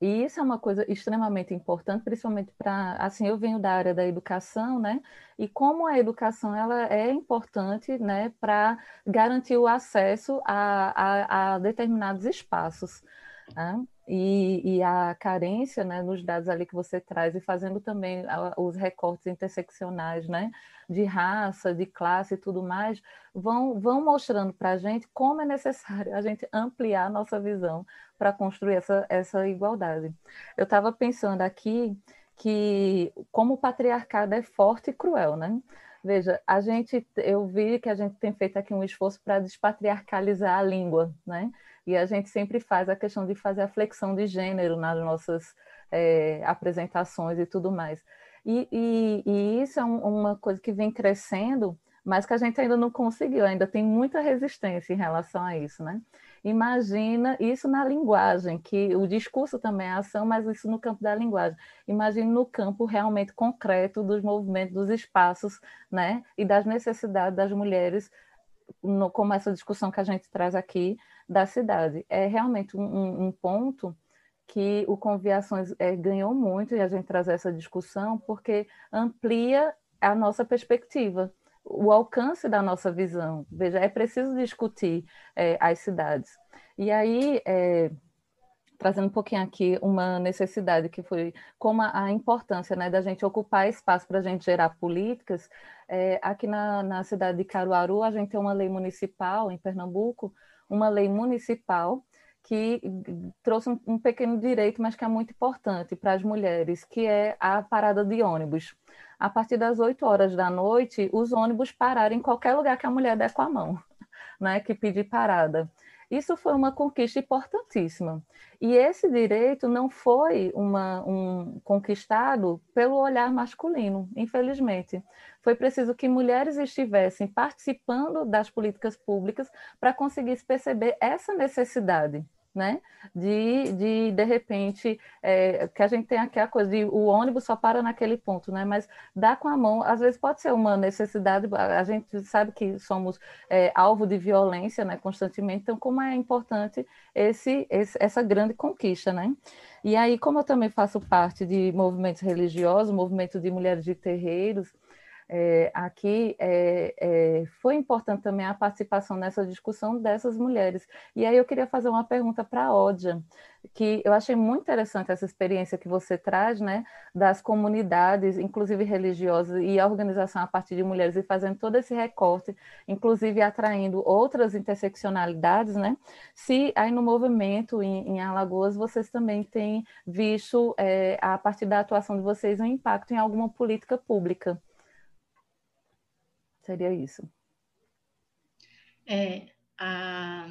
[SPEAKER 6] e isso é uma coisa extremamente importante, principalmente para, assim, eu venho da área da educação, né? E como a educação ela é importante, né, para garantir o acesso a, a, a determinados espaços. Né? E, e, a carência né, nos dados ali que você traz, e fazendo também os recortes interseccionais né, de raça, de classe e tudo mais, vão, vão mostrando para a gente como é necessário a gente ampliar a nossa visão para construir essa, essa igualdade. Eu estava pensando aqui que como o patriarcado é forte e cruel, né? Veja, a gente, eu vi que a gente tem feito aqui um esforço para despatriarcalizar a língua, né? E a gente sempre faz a questão de fazer a flexão de gênero nas nossas é, apresentações e tudo mais. E, e, e isso é um, uma coisa que vem crescendo, mas que a gente ainda não conseguiu, ainda tem muita resistência em relação a isso, né? Imagina isso na linguagem, que o discurso também é ação, mas isso no campo da linguagem. Imagine no campo realmente concreto dos movimentos, dos espaços, né? E das necessidades das mulheres, no, como essa discussão que a gente traz aqui da cidade. É realmente um, um ponto que o Conviações é, ganhou muito e a gente traz essa discussão porque amplia a nossa perspectiva, o alcance da nossa visão. Veja, é preciso discutir é, as cidades. E aí, é, trazendo um pouquinho aqui uma necessidade que foi como a, a importância né, da gente ocupar espaço para a gente gerar políticas. É, aqui na, na cidade de Caruaru, a gente tem uma lei municipal, em Pernambuco, uma lei municipal que trouxe um, um pequeno direito, mas que é muito importante para as mulheres, que é a parada de ônibus. A partir das 8 horas da noite, os ônibus pararem em qualquer lugar que a mulher der com a mão, né, que pedir parada. Isso foi uma conquista importantíssima. E esse direito não foi uma, um, conquistado pelo olhar masculino, infelizmente. Foi preciso que mulheres estivessem participando das políticas públicas para conseguir perceber essa necessidade né? De, de, de repente, é, que a gente tem aqui a coisa de o ônibus só para naquele ponto, né? Mas dar com a mão, às vezes pode ser uma necessidade, a gente sabe que somos é, alvo de violência, né? Constantemente, então como é importante esse, esse, essa grande conquista, né? E aí, como eu também faço parte de movimentos religiosos, movimento de mulheres de terreiros, é, aqui é, é, foi importante também a participação nessa discussão dessas mulheres. E aí eu queria fazer uma pergunta para a Ódia, que eu achei muito interessante essa experiência que você traz, né, das comunidades, inclusive religiosas, e a organização a partir de mulheres, e fazendo todo esse recorte, inclusive atraindo outras interseccionalidades, né? Se aí no movimento em, em Alagoas vocês também têm visto, é, a partir da atuação de vocês, um impacto em alguma política pública. Seria isso.
[SPEAKER 4] É, a,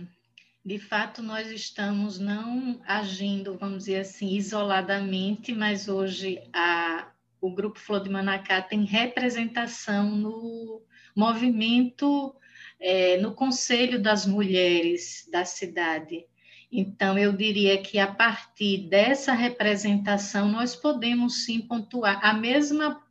[SPEAKER 4] de fato, nós estamos não agindo, vamos dizer assim, isoladamente, mas hoje a, o Grupo Flor de Manacá tem representação no movimento, é, no Conselho das Mulheres da cidade. Então, eu diria que a partir dessa representação, nós podemos sim pontuar a mesma,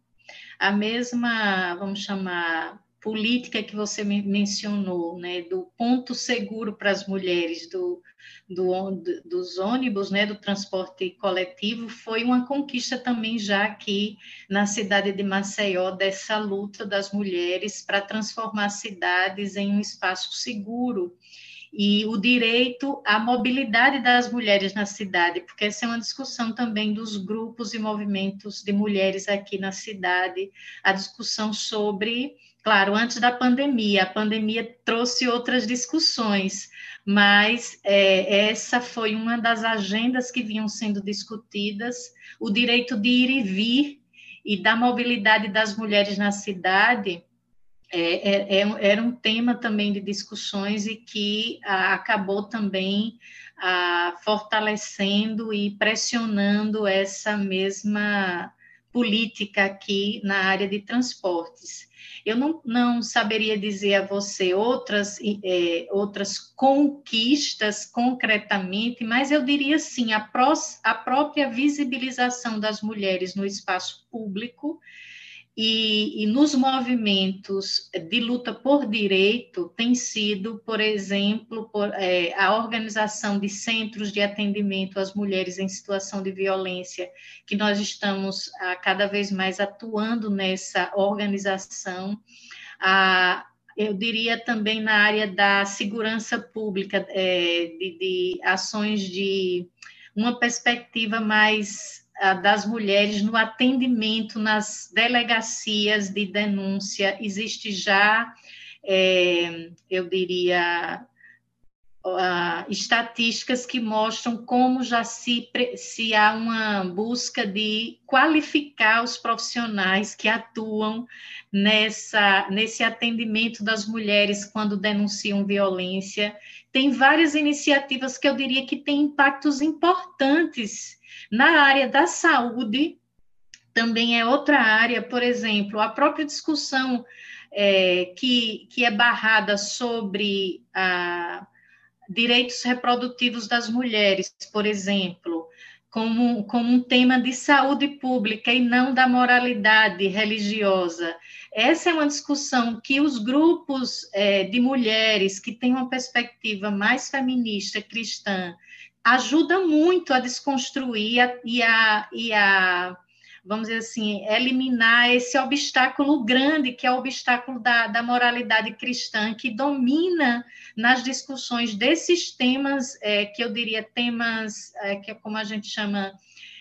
[SPEAKER 4] a mesma, vamos chamar, política que você mencionou, né, do ponto seguro para as mulheres, do, do, dos ônibus, né, do transporte coletivo, foi uma conquista também já aqui na cidade de Maceió, dessa luta das mulheres para transformar cidades em um espaço seguro e o direito à mobilidade das mulheres na cidade, porque essa é uma discussão também dos grupos e movimentos de mulheres aqui na cidade, a discussão sobre Claro, antes da pandemia, a pandemia trouxe outras discussões, mas é, essa foi uma das agendas que vinham sendo discutidas, o direito de ir e vir e da mobilidade das mulheres na cidade, é, é, é era um tema também de discussões e que acabou também fortalecendo e pressionando essa mesma política aqui na área de transportes. Eu não, não saberia dizer a você outras, é, outras conquistas concretamente, mas eu diria sim, a, pró a própria visibilização das mulheres no espaço público e, e, nos movimentos de luta por direito tem sido, por exemplo, por, é, a organização de centros de atendimento às mulheres em situação de violência, que nós estamos a, cada vez mais atuando nessa organização. A, eu diria também na área da segurança pública, é, de, de ações de uma perspectiva mais das mulheres no atendimento nas delegacias de denúncia. Existe já, é, eu diria, uh, estatísticas que mostram como já se, se há uma busca de qualificar os profissionais que atuam nessa, nesse atendimento das mulheres quando denunciam violência. Tem várias iniciativas que eu diria que têm impactos importantes na área da saúde, também é outra área, por exemplo, a própria discussão é, que, que é barrada sobre a, direitos reprodutivos das mulheres, por exemplo, como, como um tema de saúde pública e não da moralidade religiosa. Essa é uma discussão que os grupos é, de mulheres que têm uma perspectiva mais feminista, cristã, ajuda muito a desconstruir e a, e a, vamos dizer assim, eliminar esse obstáculo grande, que é o obstáculo da, da moralidade cristã, que domina nas discussões desses temas, é, que eu diria temas, é, que é como a gente chama,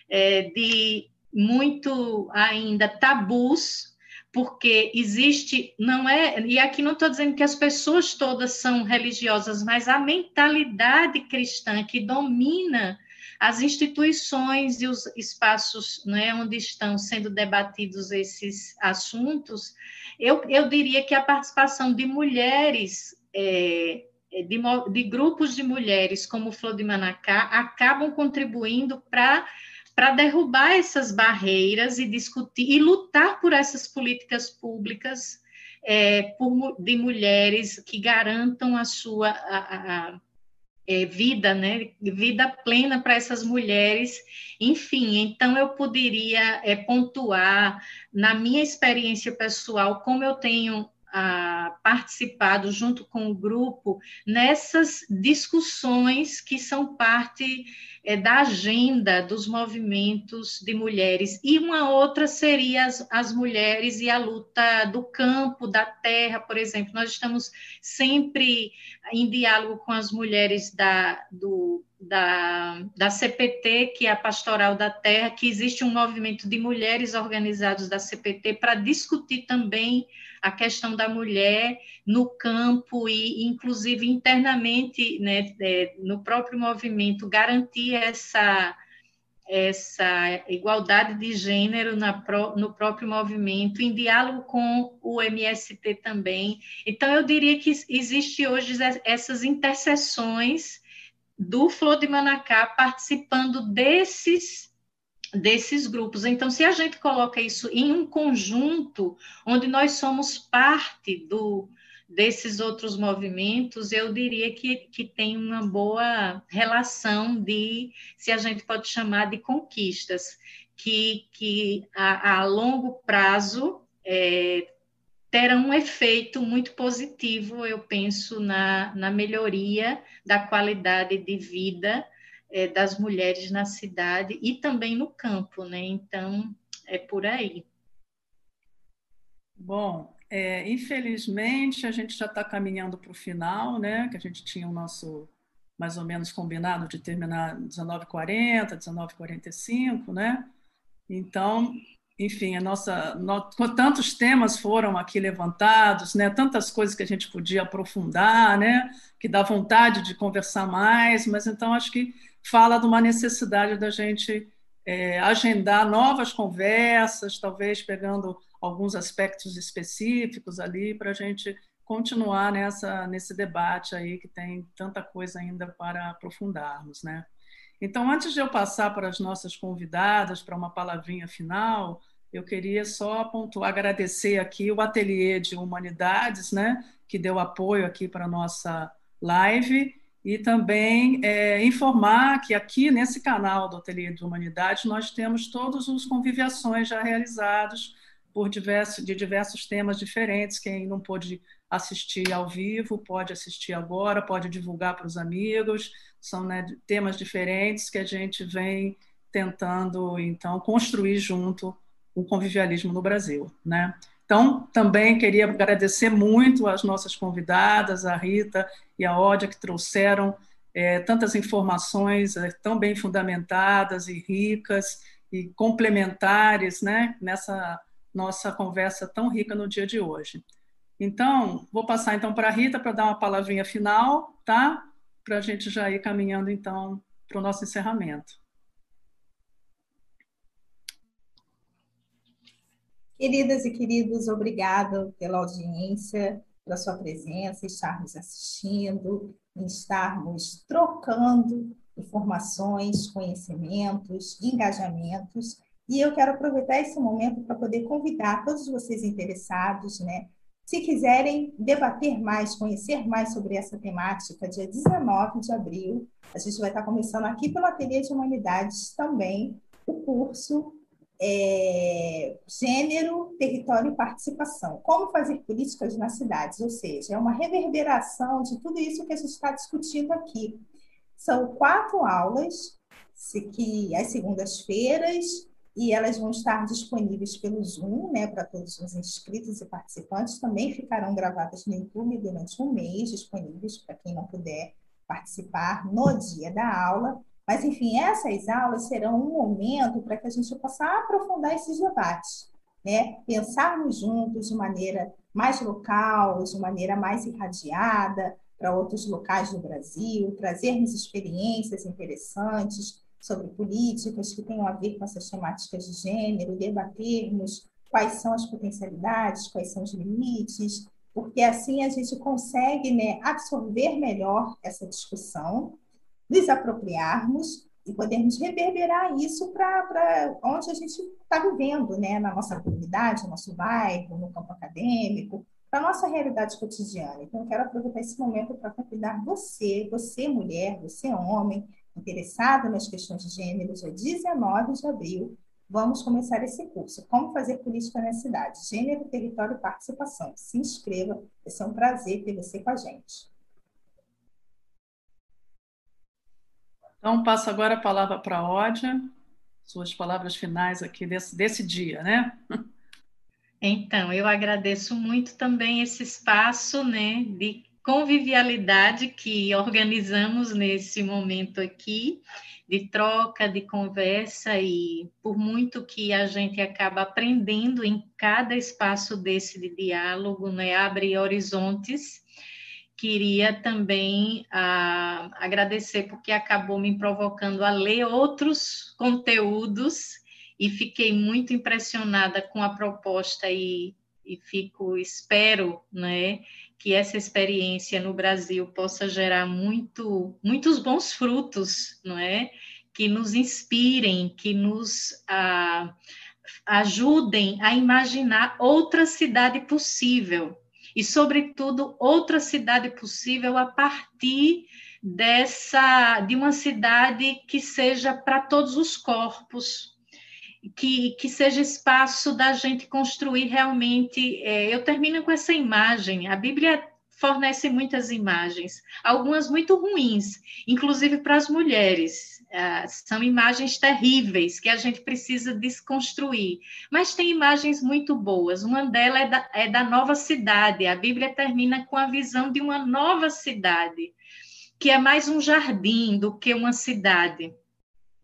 [SPEAKER 4] é, de muito ainda tabus, porque existe, não é, e aqui não estou dizendo que as pessoas todas são religiosas, mas a mentalidade cristã que domina as instituições e os espaços né, onde estão sendo debatidos esses assuntos, eu, eu diria que a participação de mulheres, é, de, de grupos de mulheres como Flor de Manacá, acabam contribuindo para para derrubar essas barreiras e discutir e lutar por essas políticas públicas é, por, de mulheres que garantam a sua a, a, é, vida, né, vida plena para essas mulheres. Enfim, então eu poderia é, pontuar na minha experiência pessoal como eu tenho participado junto com o grupo nessas discussões que são parte é, da agenda dos movimentos de mulheres. E uma outra seria as, as mulheres e a luta do campo, da terra, por exemplo. Nós estamos sempre em diálogo com as mulheres da, do, da, da CPT, que é a Pastoral da Terra, que existe um movimento de mulheres organizadas da CPT para discutir também a questão da mulher no campo e, inclusive, internamente, né, é, no próprio movimento, garantir essa, essa igualdade de gênero na, no próprio movimento, em diálogo com o MST também. Então, eu diria que existe hoje essas interseções do Flor de Manacá participando desses desses grupos. Então, se a gente coloca isso em um conjunto, onde nós somos parte do, desses outros movimentos, eu diria que, que tem uma boa relação de, se a gente pode chamar de conquistas, que, que a, a longo prazo é, terão um efeito muito positivo, eu penso, na, na melhoria da qualidade de vida é, das mulheres na cidade e também no campo, né? Então, é por aí.
[SPEAKER 2] Bom, é, infelizmente a gente já está caminhando para o final, né? Que a gente tinha o nosso mais ou menos combinado de terminar 19h40, 19h45, né? Então, enfim, a nossa, no, tantos temas foram aqui levantados, né? Tantas coisas que a gente podia aprofundar, né? Que dá vontade de conversar mais, mas então acho que fala de uma necessidade da gente é, agendar novas conversas, talvez pegando alguns aspectos específicos ali para a gente continuar nessa nesse debate aí que tem tanta coisa ainda para aprofundarmos, né? Então, antes de eu passar para as nossas convidadas para uma palavrinha final, eu queria só pontuar, agradecer aqui o Ateliê de Humanidades, né, que deu apoio aqui para a nossa live, e também é, informar que aqui nesse canal do Ateliê de Humanidade nós temos todos os conviviações já realizados por diversos, de diversos temas diferentes. Quem não pôde assistir ao vivo pode assistir agora, pode divulgar para os amigos. São né, temas diferentes que a gente vem tentando então construir junto o convivialismo no Brasil, né? Então, também queria agradecer muito às nossas convidadas, a Rita e a Ódia, que trouxeram é, tantas informações é, tão bem fundamentadas e ricas e complementares né, nessa nossa conversa tão rica no dia de hoje. Então, vou passar então para a Rita para dar uma palavrinha final, tá? Para a gente já ir caminhando então para o nosso encerramento.
[SPEAKER 3] Queridas e queridos, obrigada pela audiência, pela sua presença, estarmos assistindo, estarmos trocando informações, conhecimentos, engajamentos. E eu quero aproveitar esse momento para poder convidar todos vocês interessados, né? Se quiserem debater mais, conhecer mais sobre essa temática, dia 19 de abril, a gente vai estar começando aqui pelo Ateliê de Humanidades também o curso é, gênero, território e participação. Como fazer políticas nas cidades, ou seja, é uma reverberação de tudo isso que a gente está discutindo aqui. São quatro aulas, que às segundas-feiras, e elas vão estar disponíveis pelo Zoom, né, para todos os inscritos e participantes. Também ficarão gravadas no YouTube durante um mês, disponíveis para quem não puder participar no dia da aula. Mas, enfim, essas aulas serão um momento para que a gente possa aprofundar esses debates, né? pensarmos juntos de maneira mais local, de maneira mais irradiada para outros locais do Brasil, trazermos experiências interessantes sobre políticas que tenham a ver com essas temáticas de gênero, debatermos quais são as potencialidades, quais são os limites, porque assim a gente consegue né, absorver melhor essa discussão nos apropriarmos e podermos reverberar isso para onde a gente está vivendo, né? na nossa comunidade, no nosso bairro, no campo acadêmico, para a nossa realidade cotidiana. Então, eu quero aproveitar esse momento para convidar você, você mulher, você homem, interessado nas questões de gênero, dia 19 de abril, Vamos começar esse curso. Como fazer política na cidade? Gênero, território e participação. Se inscreva, vai ser um prazer ter você com a gente.
[SPEAKER 2] Então, passo agora a palavra para a Ódia, suas palavras finais aqui desse, desse dia, né?
[SPEAKER 4] Então, eu agradeço muito também esse espaço né, de convivialidade que organizamos nesse momento aqui, de troca, de conversa, e por muito que a gente acaba aprendendo em cada espaço desse de diálogo, né, abre horizontes. Queria também ah, agradecer porque acabou me provocando a ler outros conteúdos e fiquei muito impressionada com a proposta e, e fico espero, né, que essa experiência no Brasil possa gerar muito, muitos bons frutos, não é? Que nos inspirem, que nos ah, ajudem a imaginar outra cidade possível e, sobretudo, outra cidade possível a partir dessa de uma cidade que seja para todos os corpos, que, que seja espaço da gente construir realmente. É, eu termino com essa imagem. A Bíblia fornece muitas imagens, algumas muito ruins, inclusive para as mulheres. Uh, são imagens terríveis que a gente precisa desconstruir. Mas tem imagens muito boas. Uma delas é da, é da nova cidade. A Bíblia termina com a visão de uma nova cidade, que é mais um jardim do que uma cidade.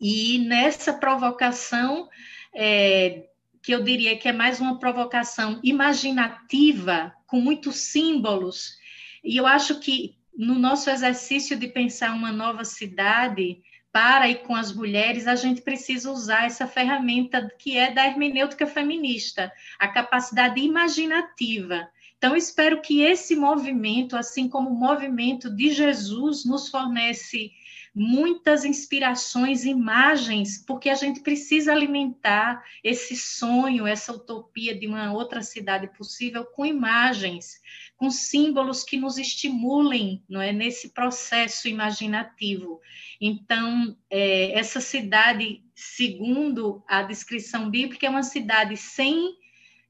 [SPEAKER 4] E nessa provocação, é, que eu diria que é mais uma provocação imaginativa, com muitos símbolos, e eu acho que no nosso exercício de pensar uma nova cidade, para e com as mulheres, a gente precisa usar essa ferramenta que é da hermenêutica feminista, a capacidade imaginativa. Então, espero que esse movimento, assim como o movimento de Jesus, nos fornece muitas inspirações, imagens, porque a gente precisa alimentar esse sonho, essa utopia de uma outra cidade possível com imagens, com símbolos que nos estimulem, não é, nesse processo imaginativo. Então, é, essa cidade, segundo a descrição bíblica, é uma cidade sem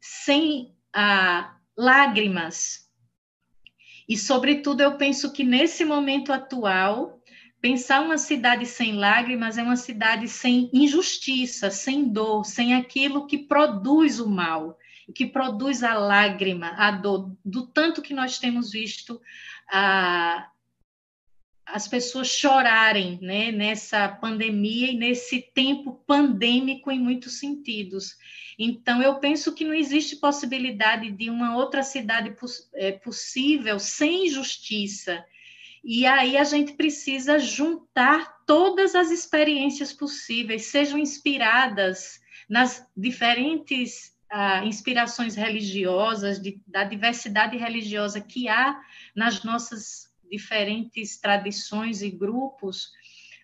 [SPEAKER 4] sem ah, lágrimas. E, sobretudo, eu penso que nesse momento atual, Pensar uma cidade sem lágrimas é uma cidade sem injustiça, sem dor, sem aquilo que produz o mal, que produz a lágrima, a dor, do tanto que nós temos visto a, as pessoas chorarem né, nessa pandemia e nesse tempo pandêmico em muitos sentidos. Então, eu penso que não existe possibilidade de uma outra cidade poss é, possível sem justiça, e aí a gente precisa juntar todas as experiências possíveis, sejam inspiradas nas diferentes ah, inspirações religiosas, de, da diversidade religiosa que há nas nossas diferentes tradições e grupos,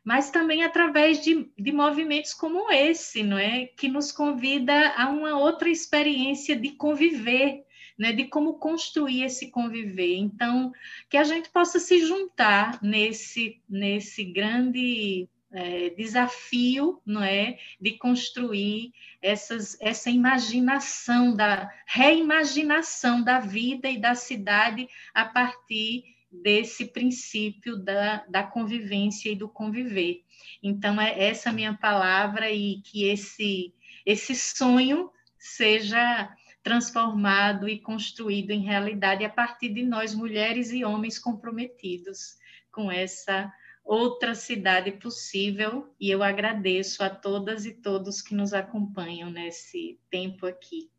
[SPEAKER 4] mas também através de, de movimentos como esse, não é, que nos convida a uma outra experiência de conviver né, de como construir esse conviver. Então, que a gente possa se juntar nesse, nesse grande é, desafio, não é, de construir essas, essa imaginação da reimaginação da vida e da cidade a partir desse princípio da, da convivência e do conviver. Então é essa minha palavra e que esse esse sonho seja transformado e construído em realidade a partir de nós, mulheres e homens comprometidos com essa outra cidade possível. E eu agradeço a todas e todos que nos acompanham nesse tempo aqui.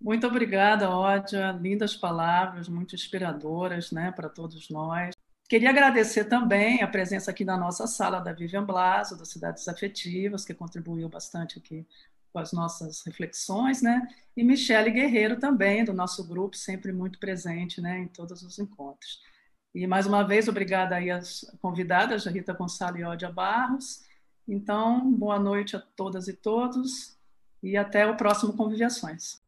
[SPEAKER 2] Muito obrigada, Ódia. Lindas palavras, muito inspiradoras né, para todos nós. Queria agradecer também a presença aqui na nossa sala da Vivian Blaso, das Cidades Afetivas, que contribuiu bastante aqui com as nossas reflexões, né? E Michele Guerreiro também, do nosso grupo, sempre muito presente, né, em todos os encontros. E mais uma vez, obrigada aí às convidadas, Rita Gonçalo e Ódia Barros. Então, boa noite a todas e todos e até o próximo Conviviações.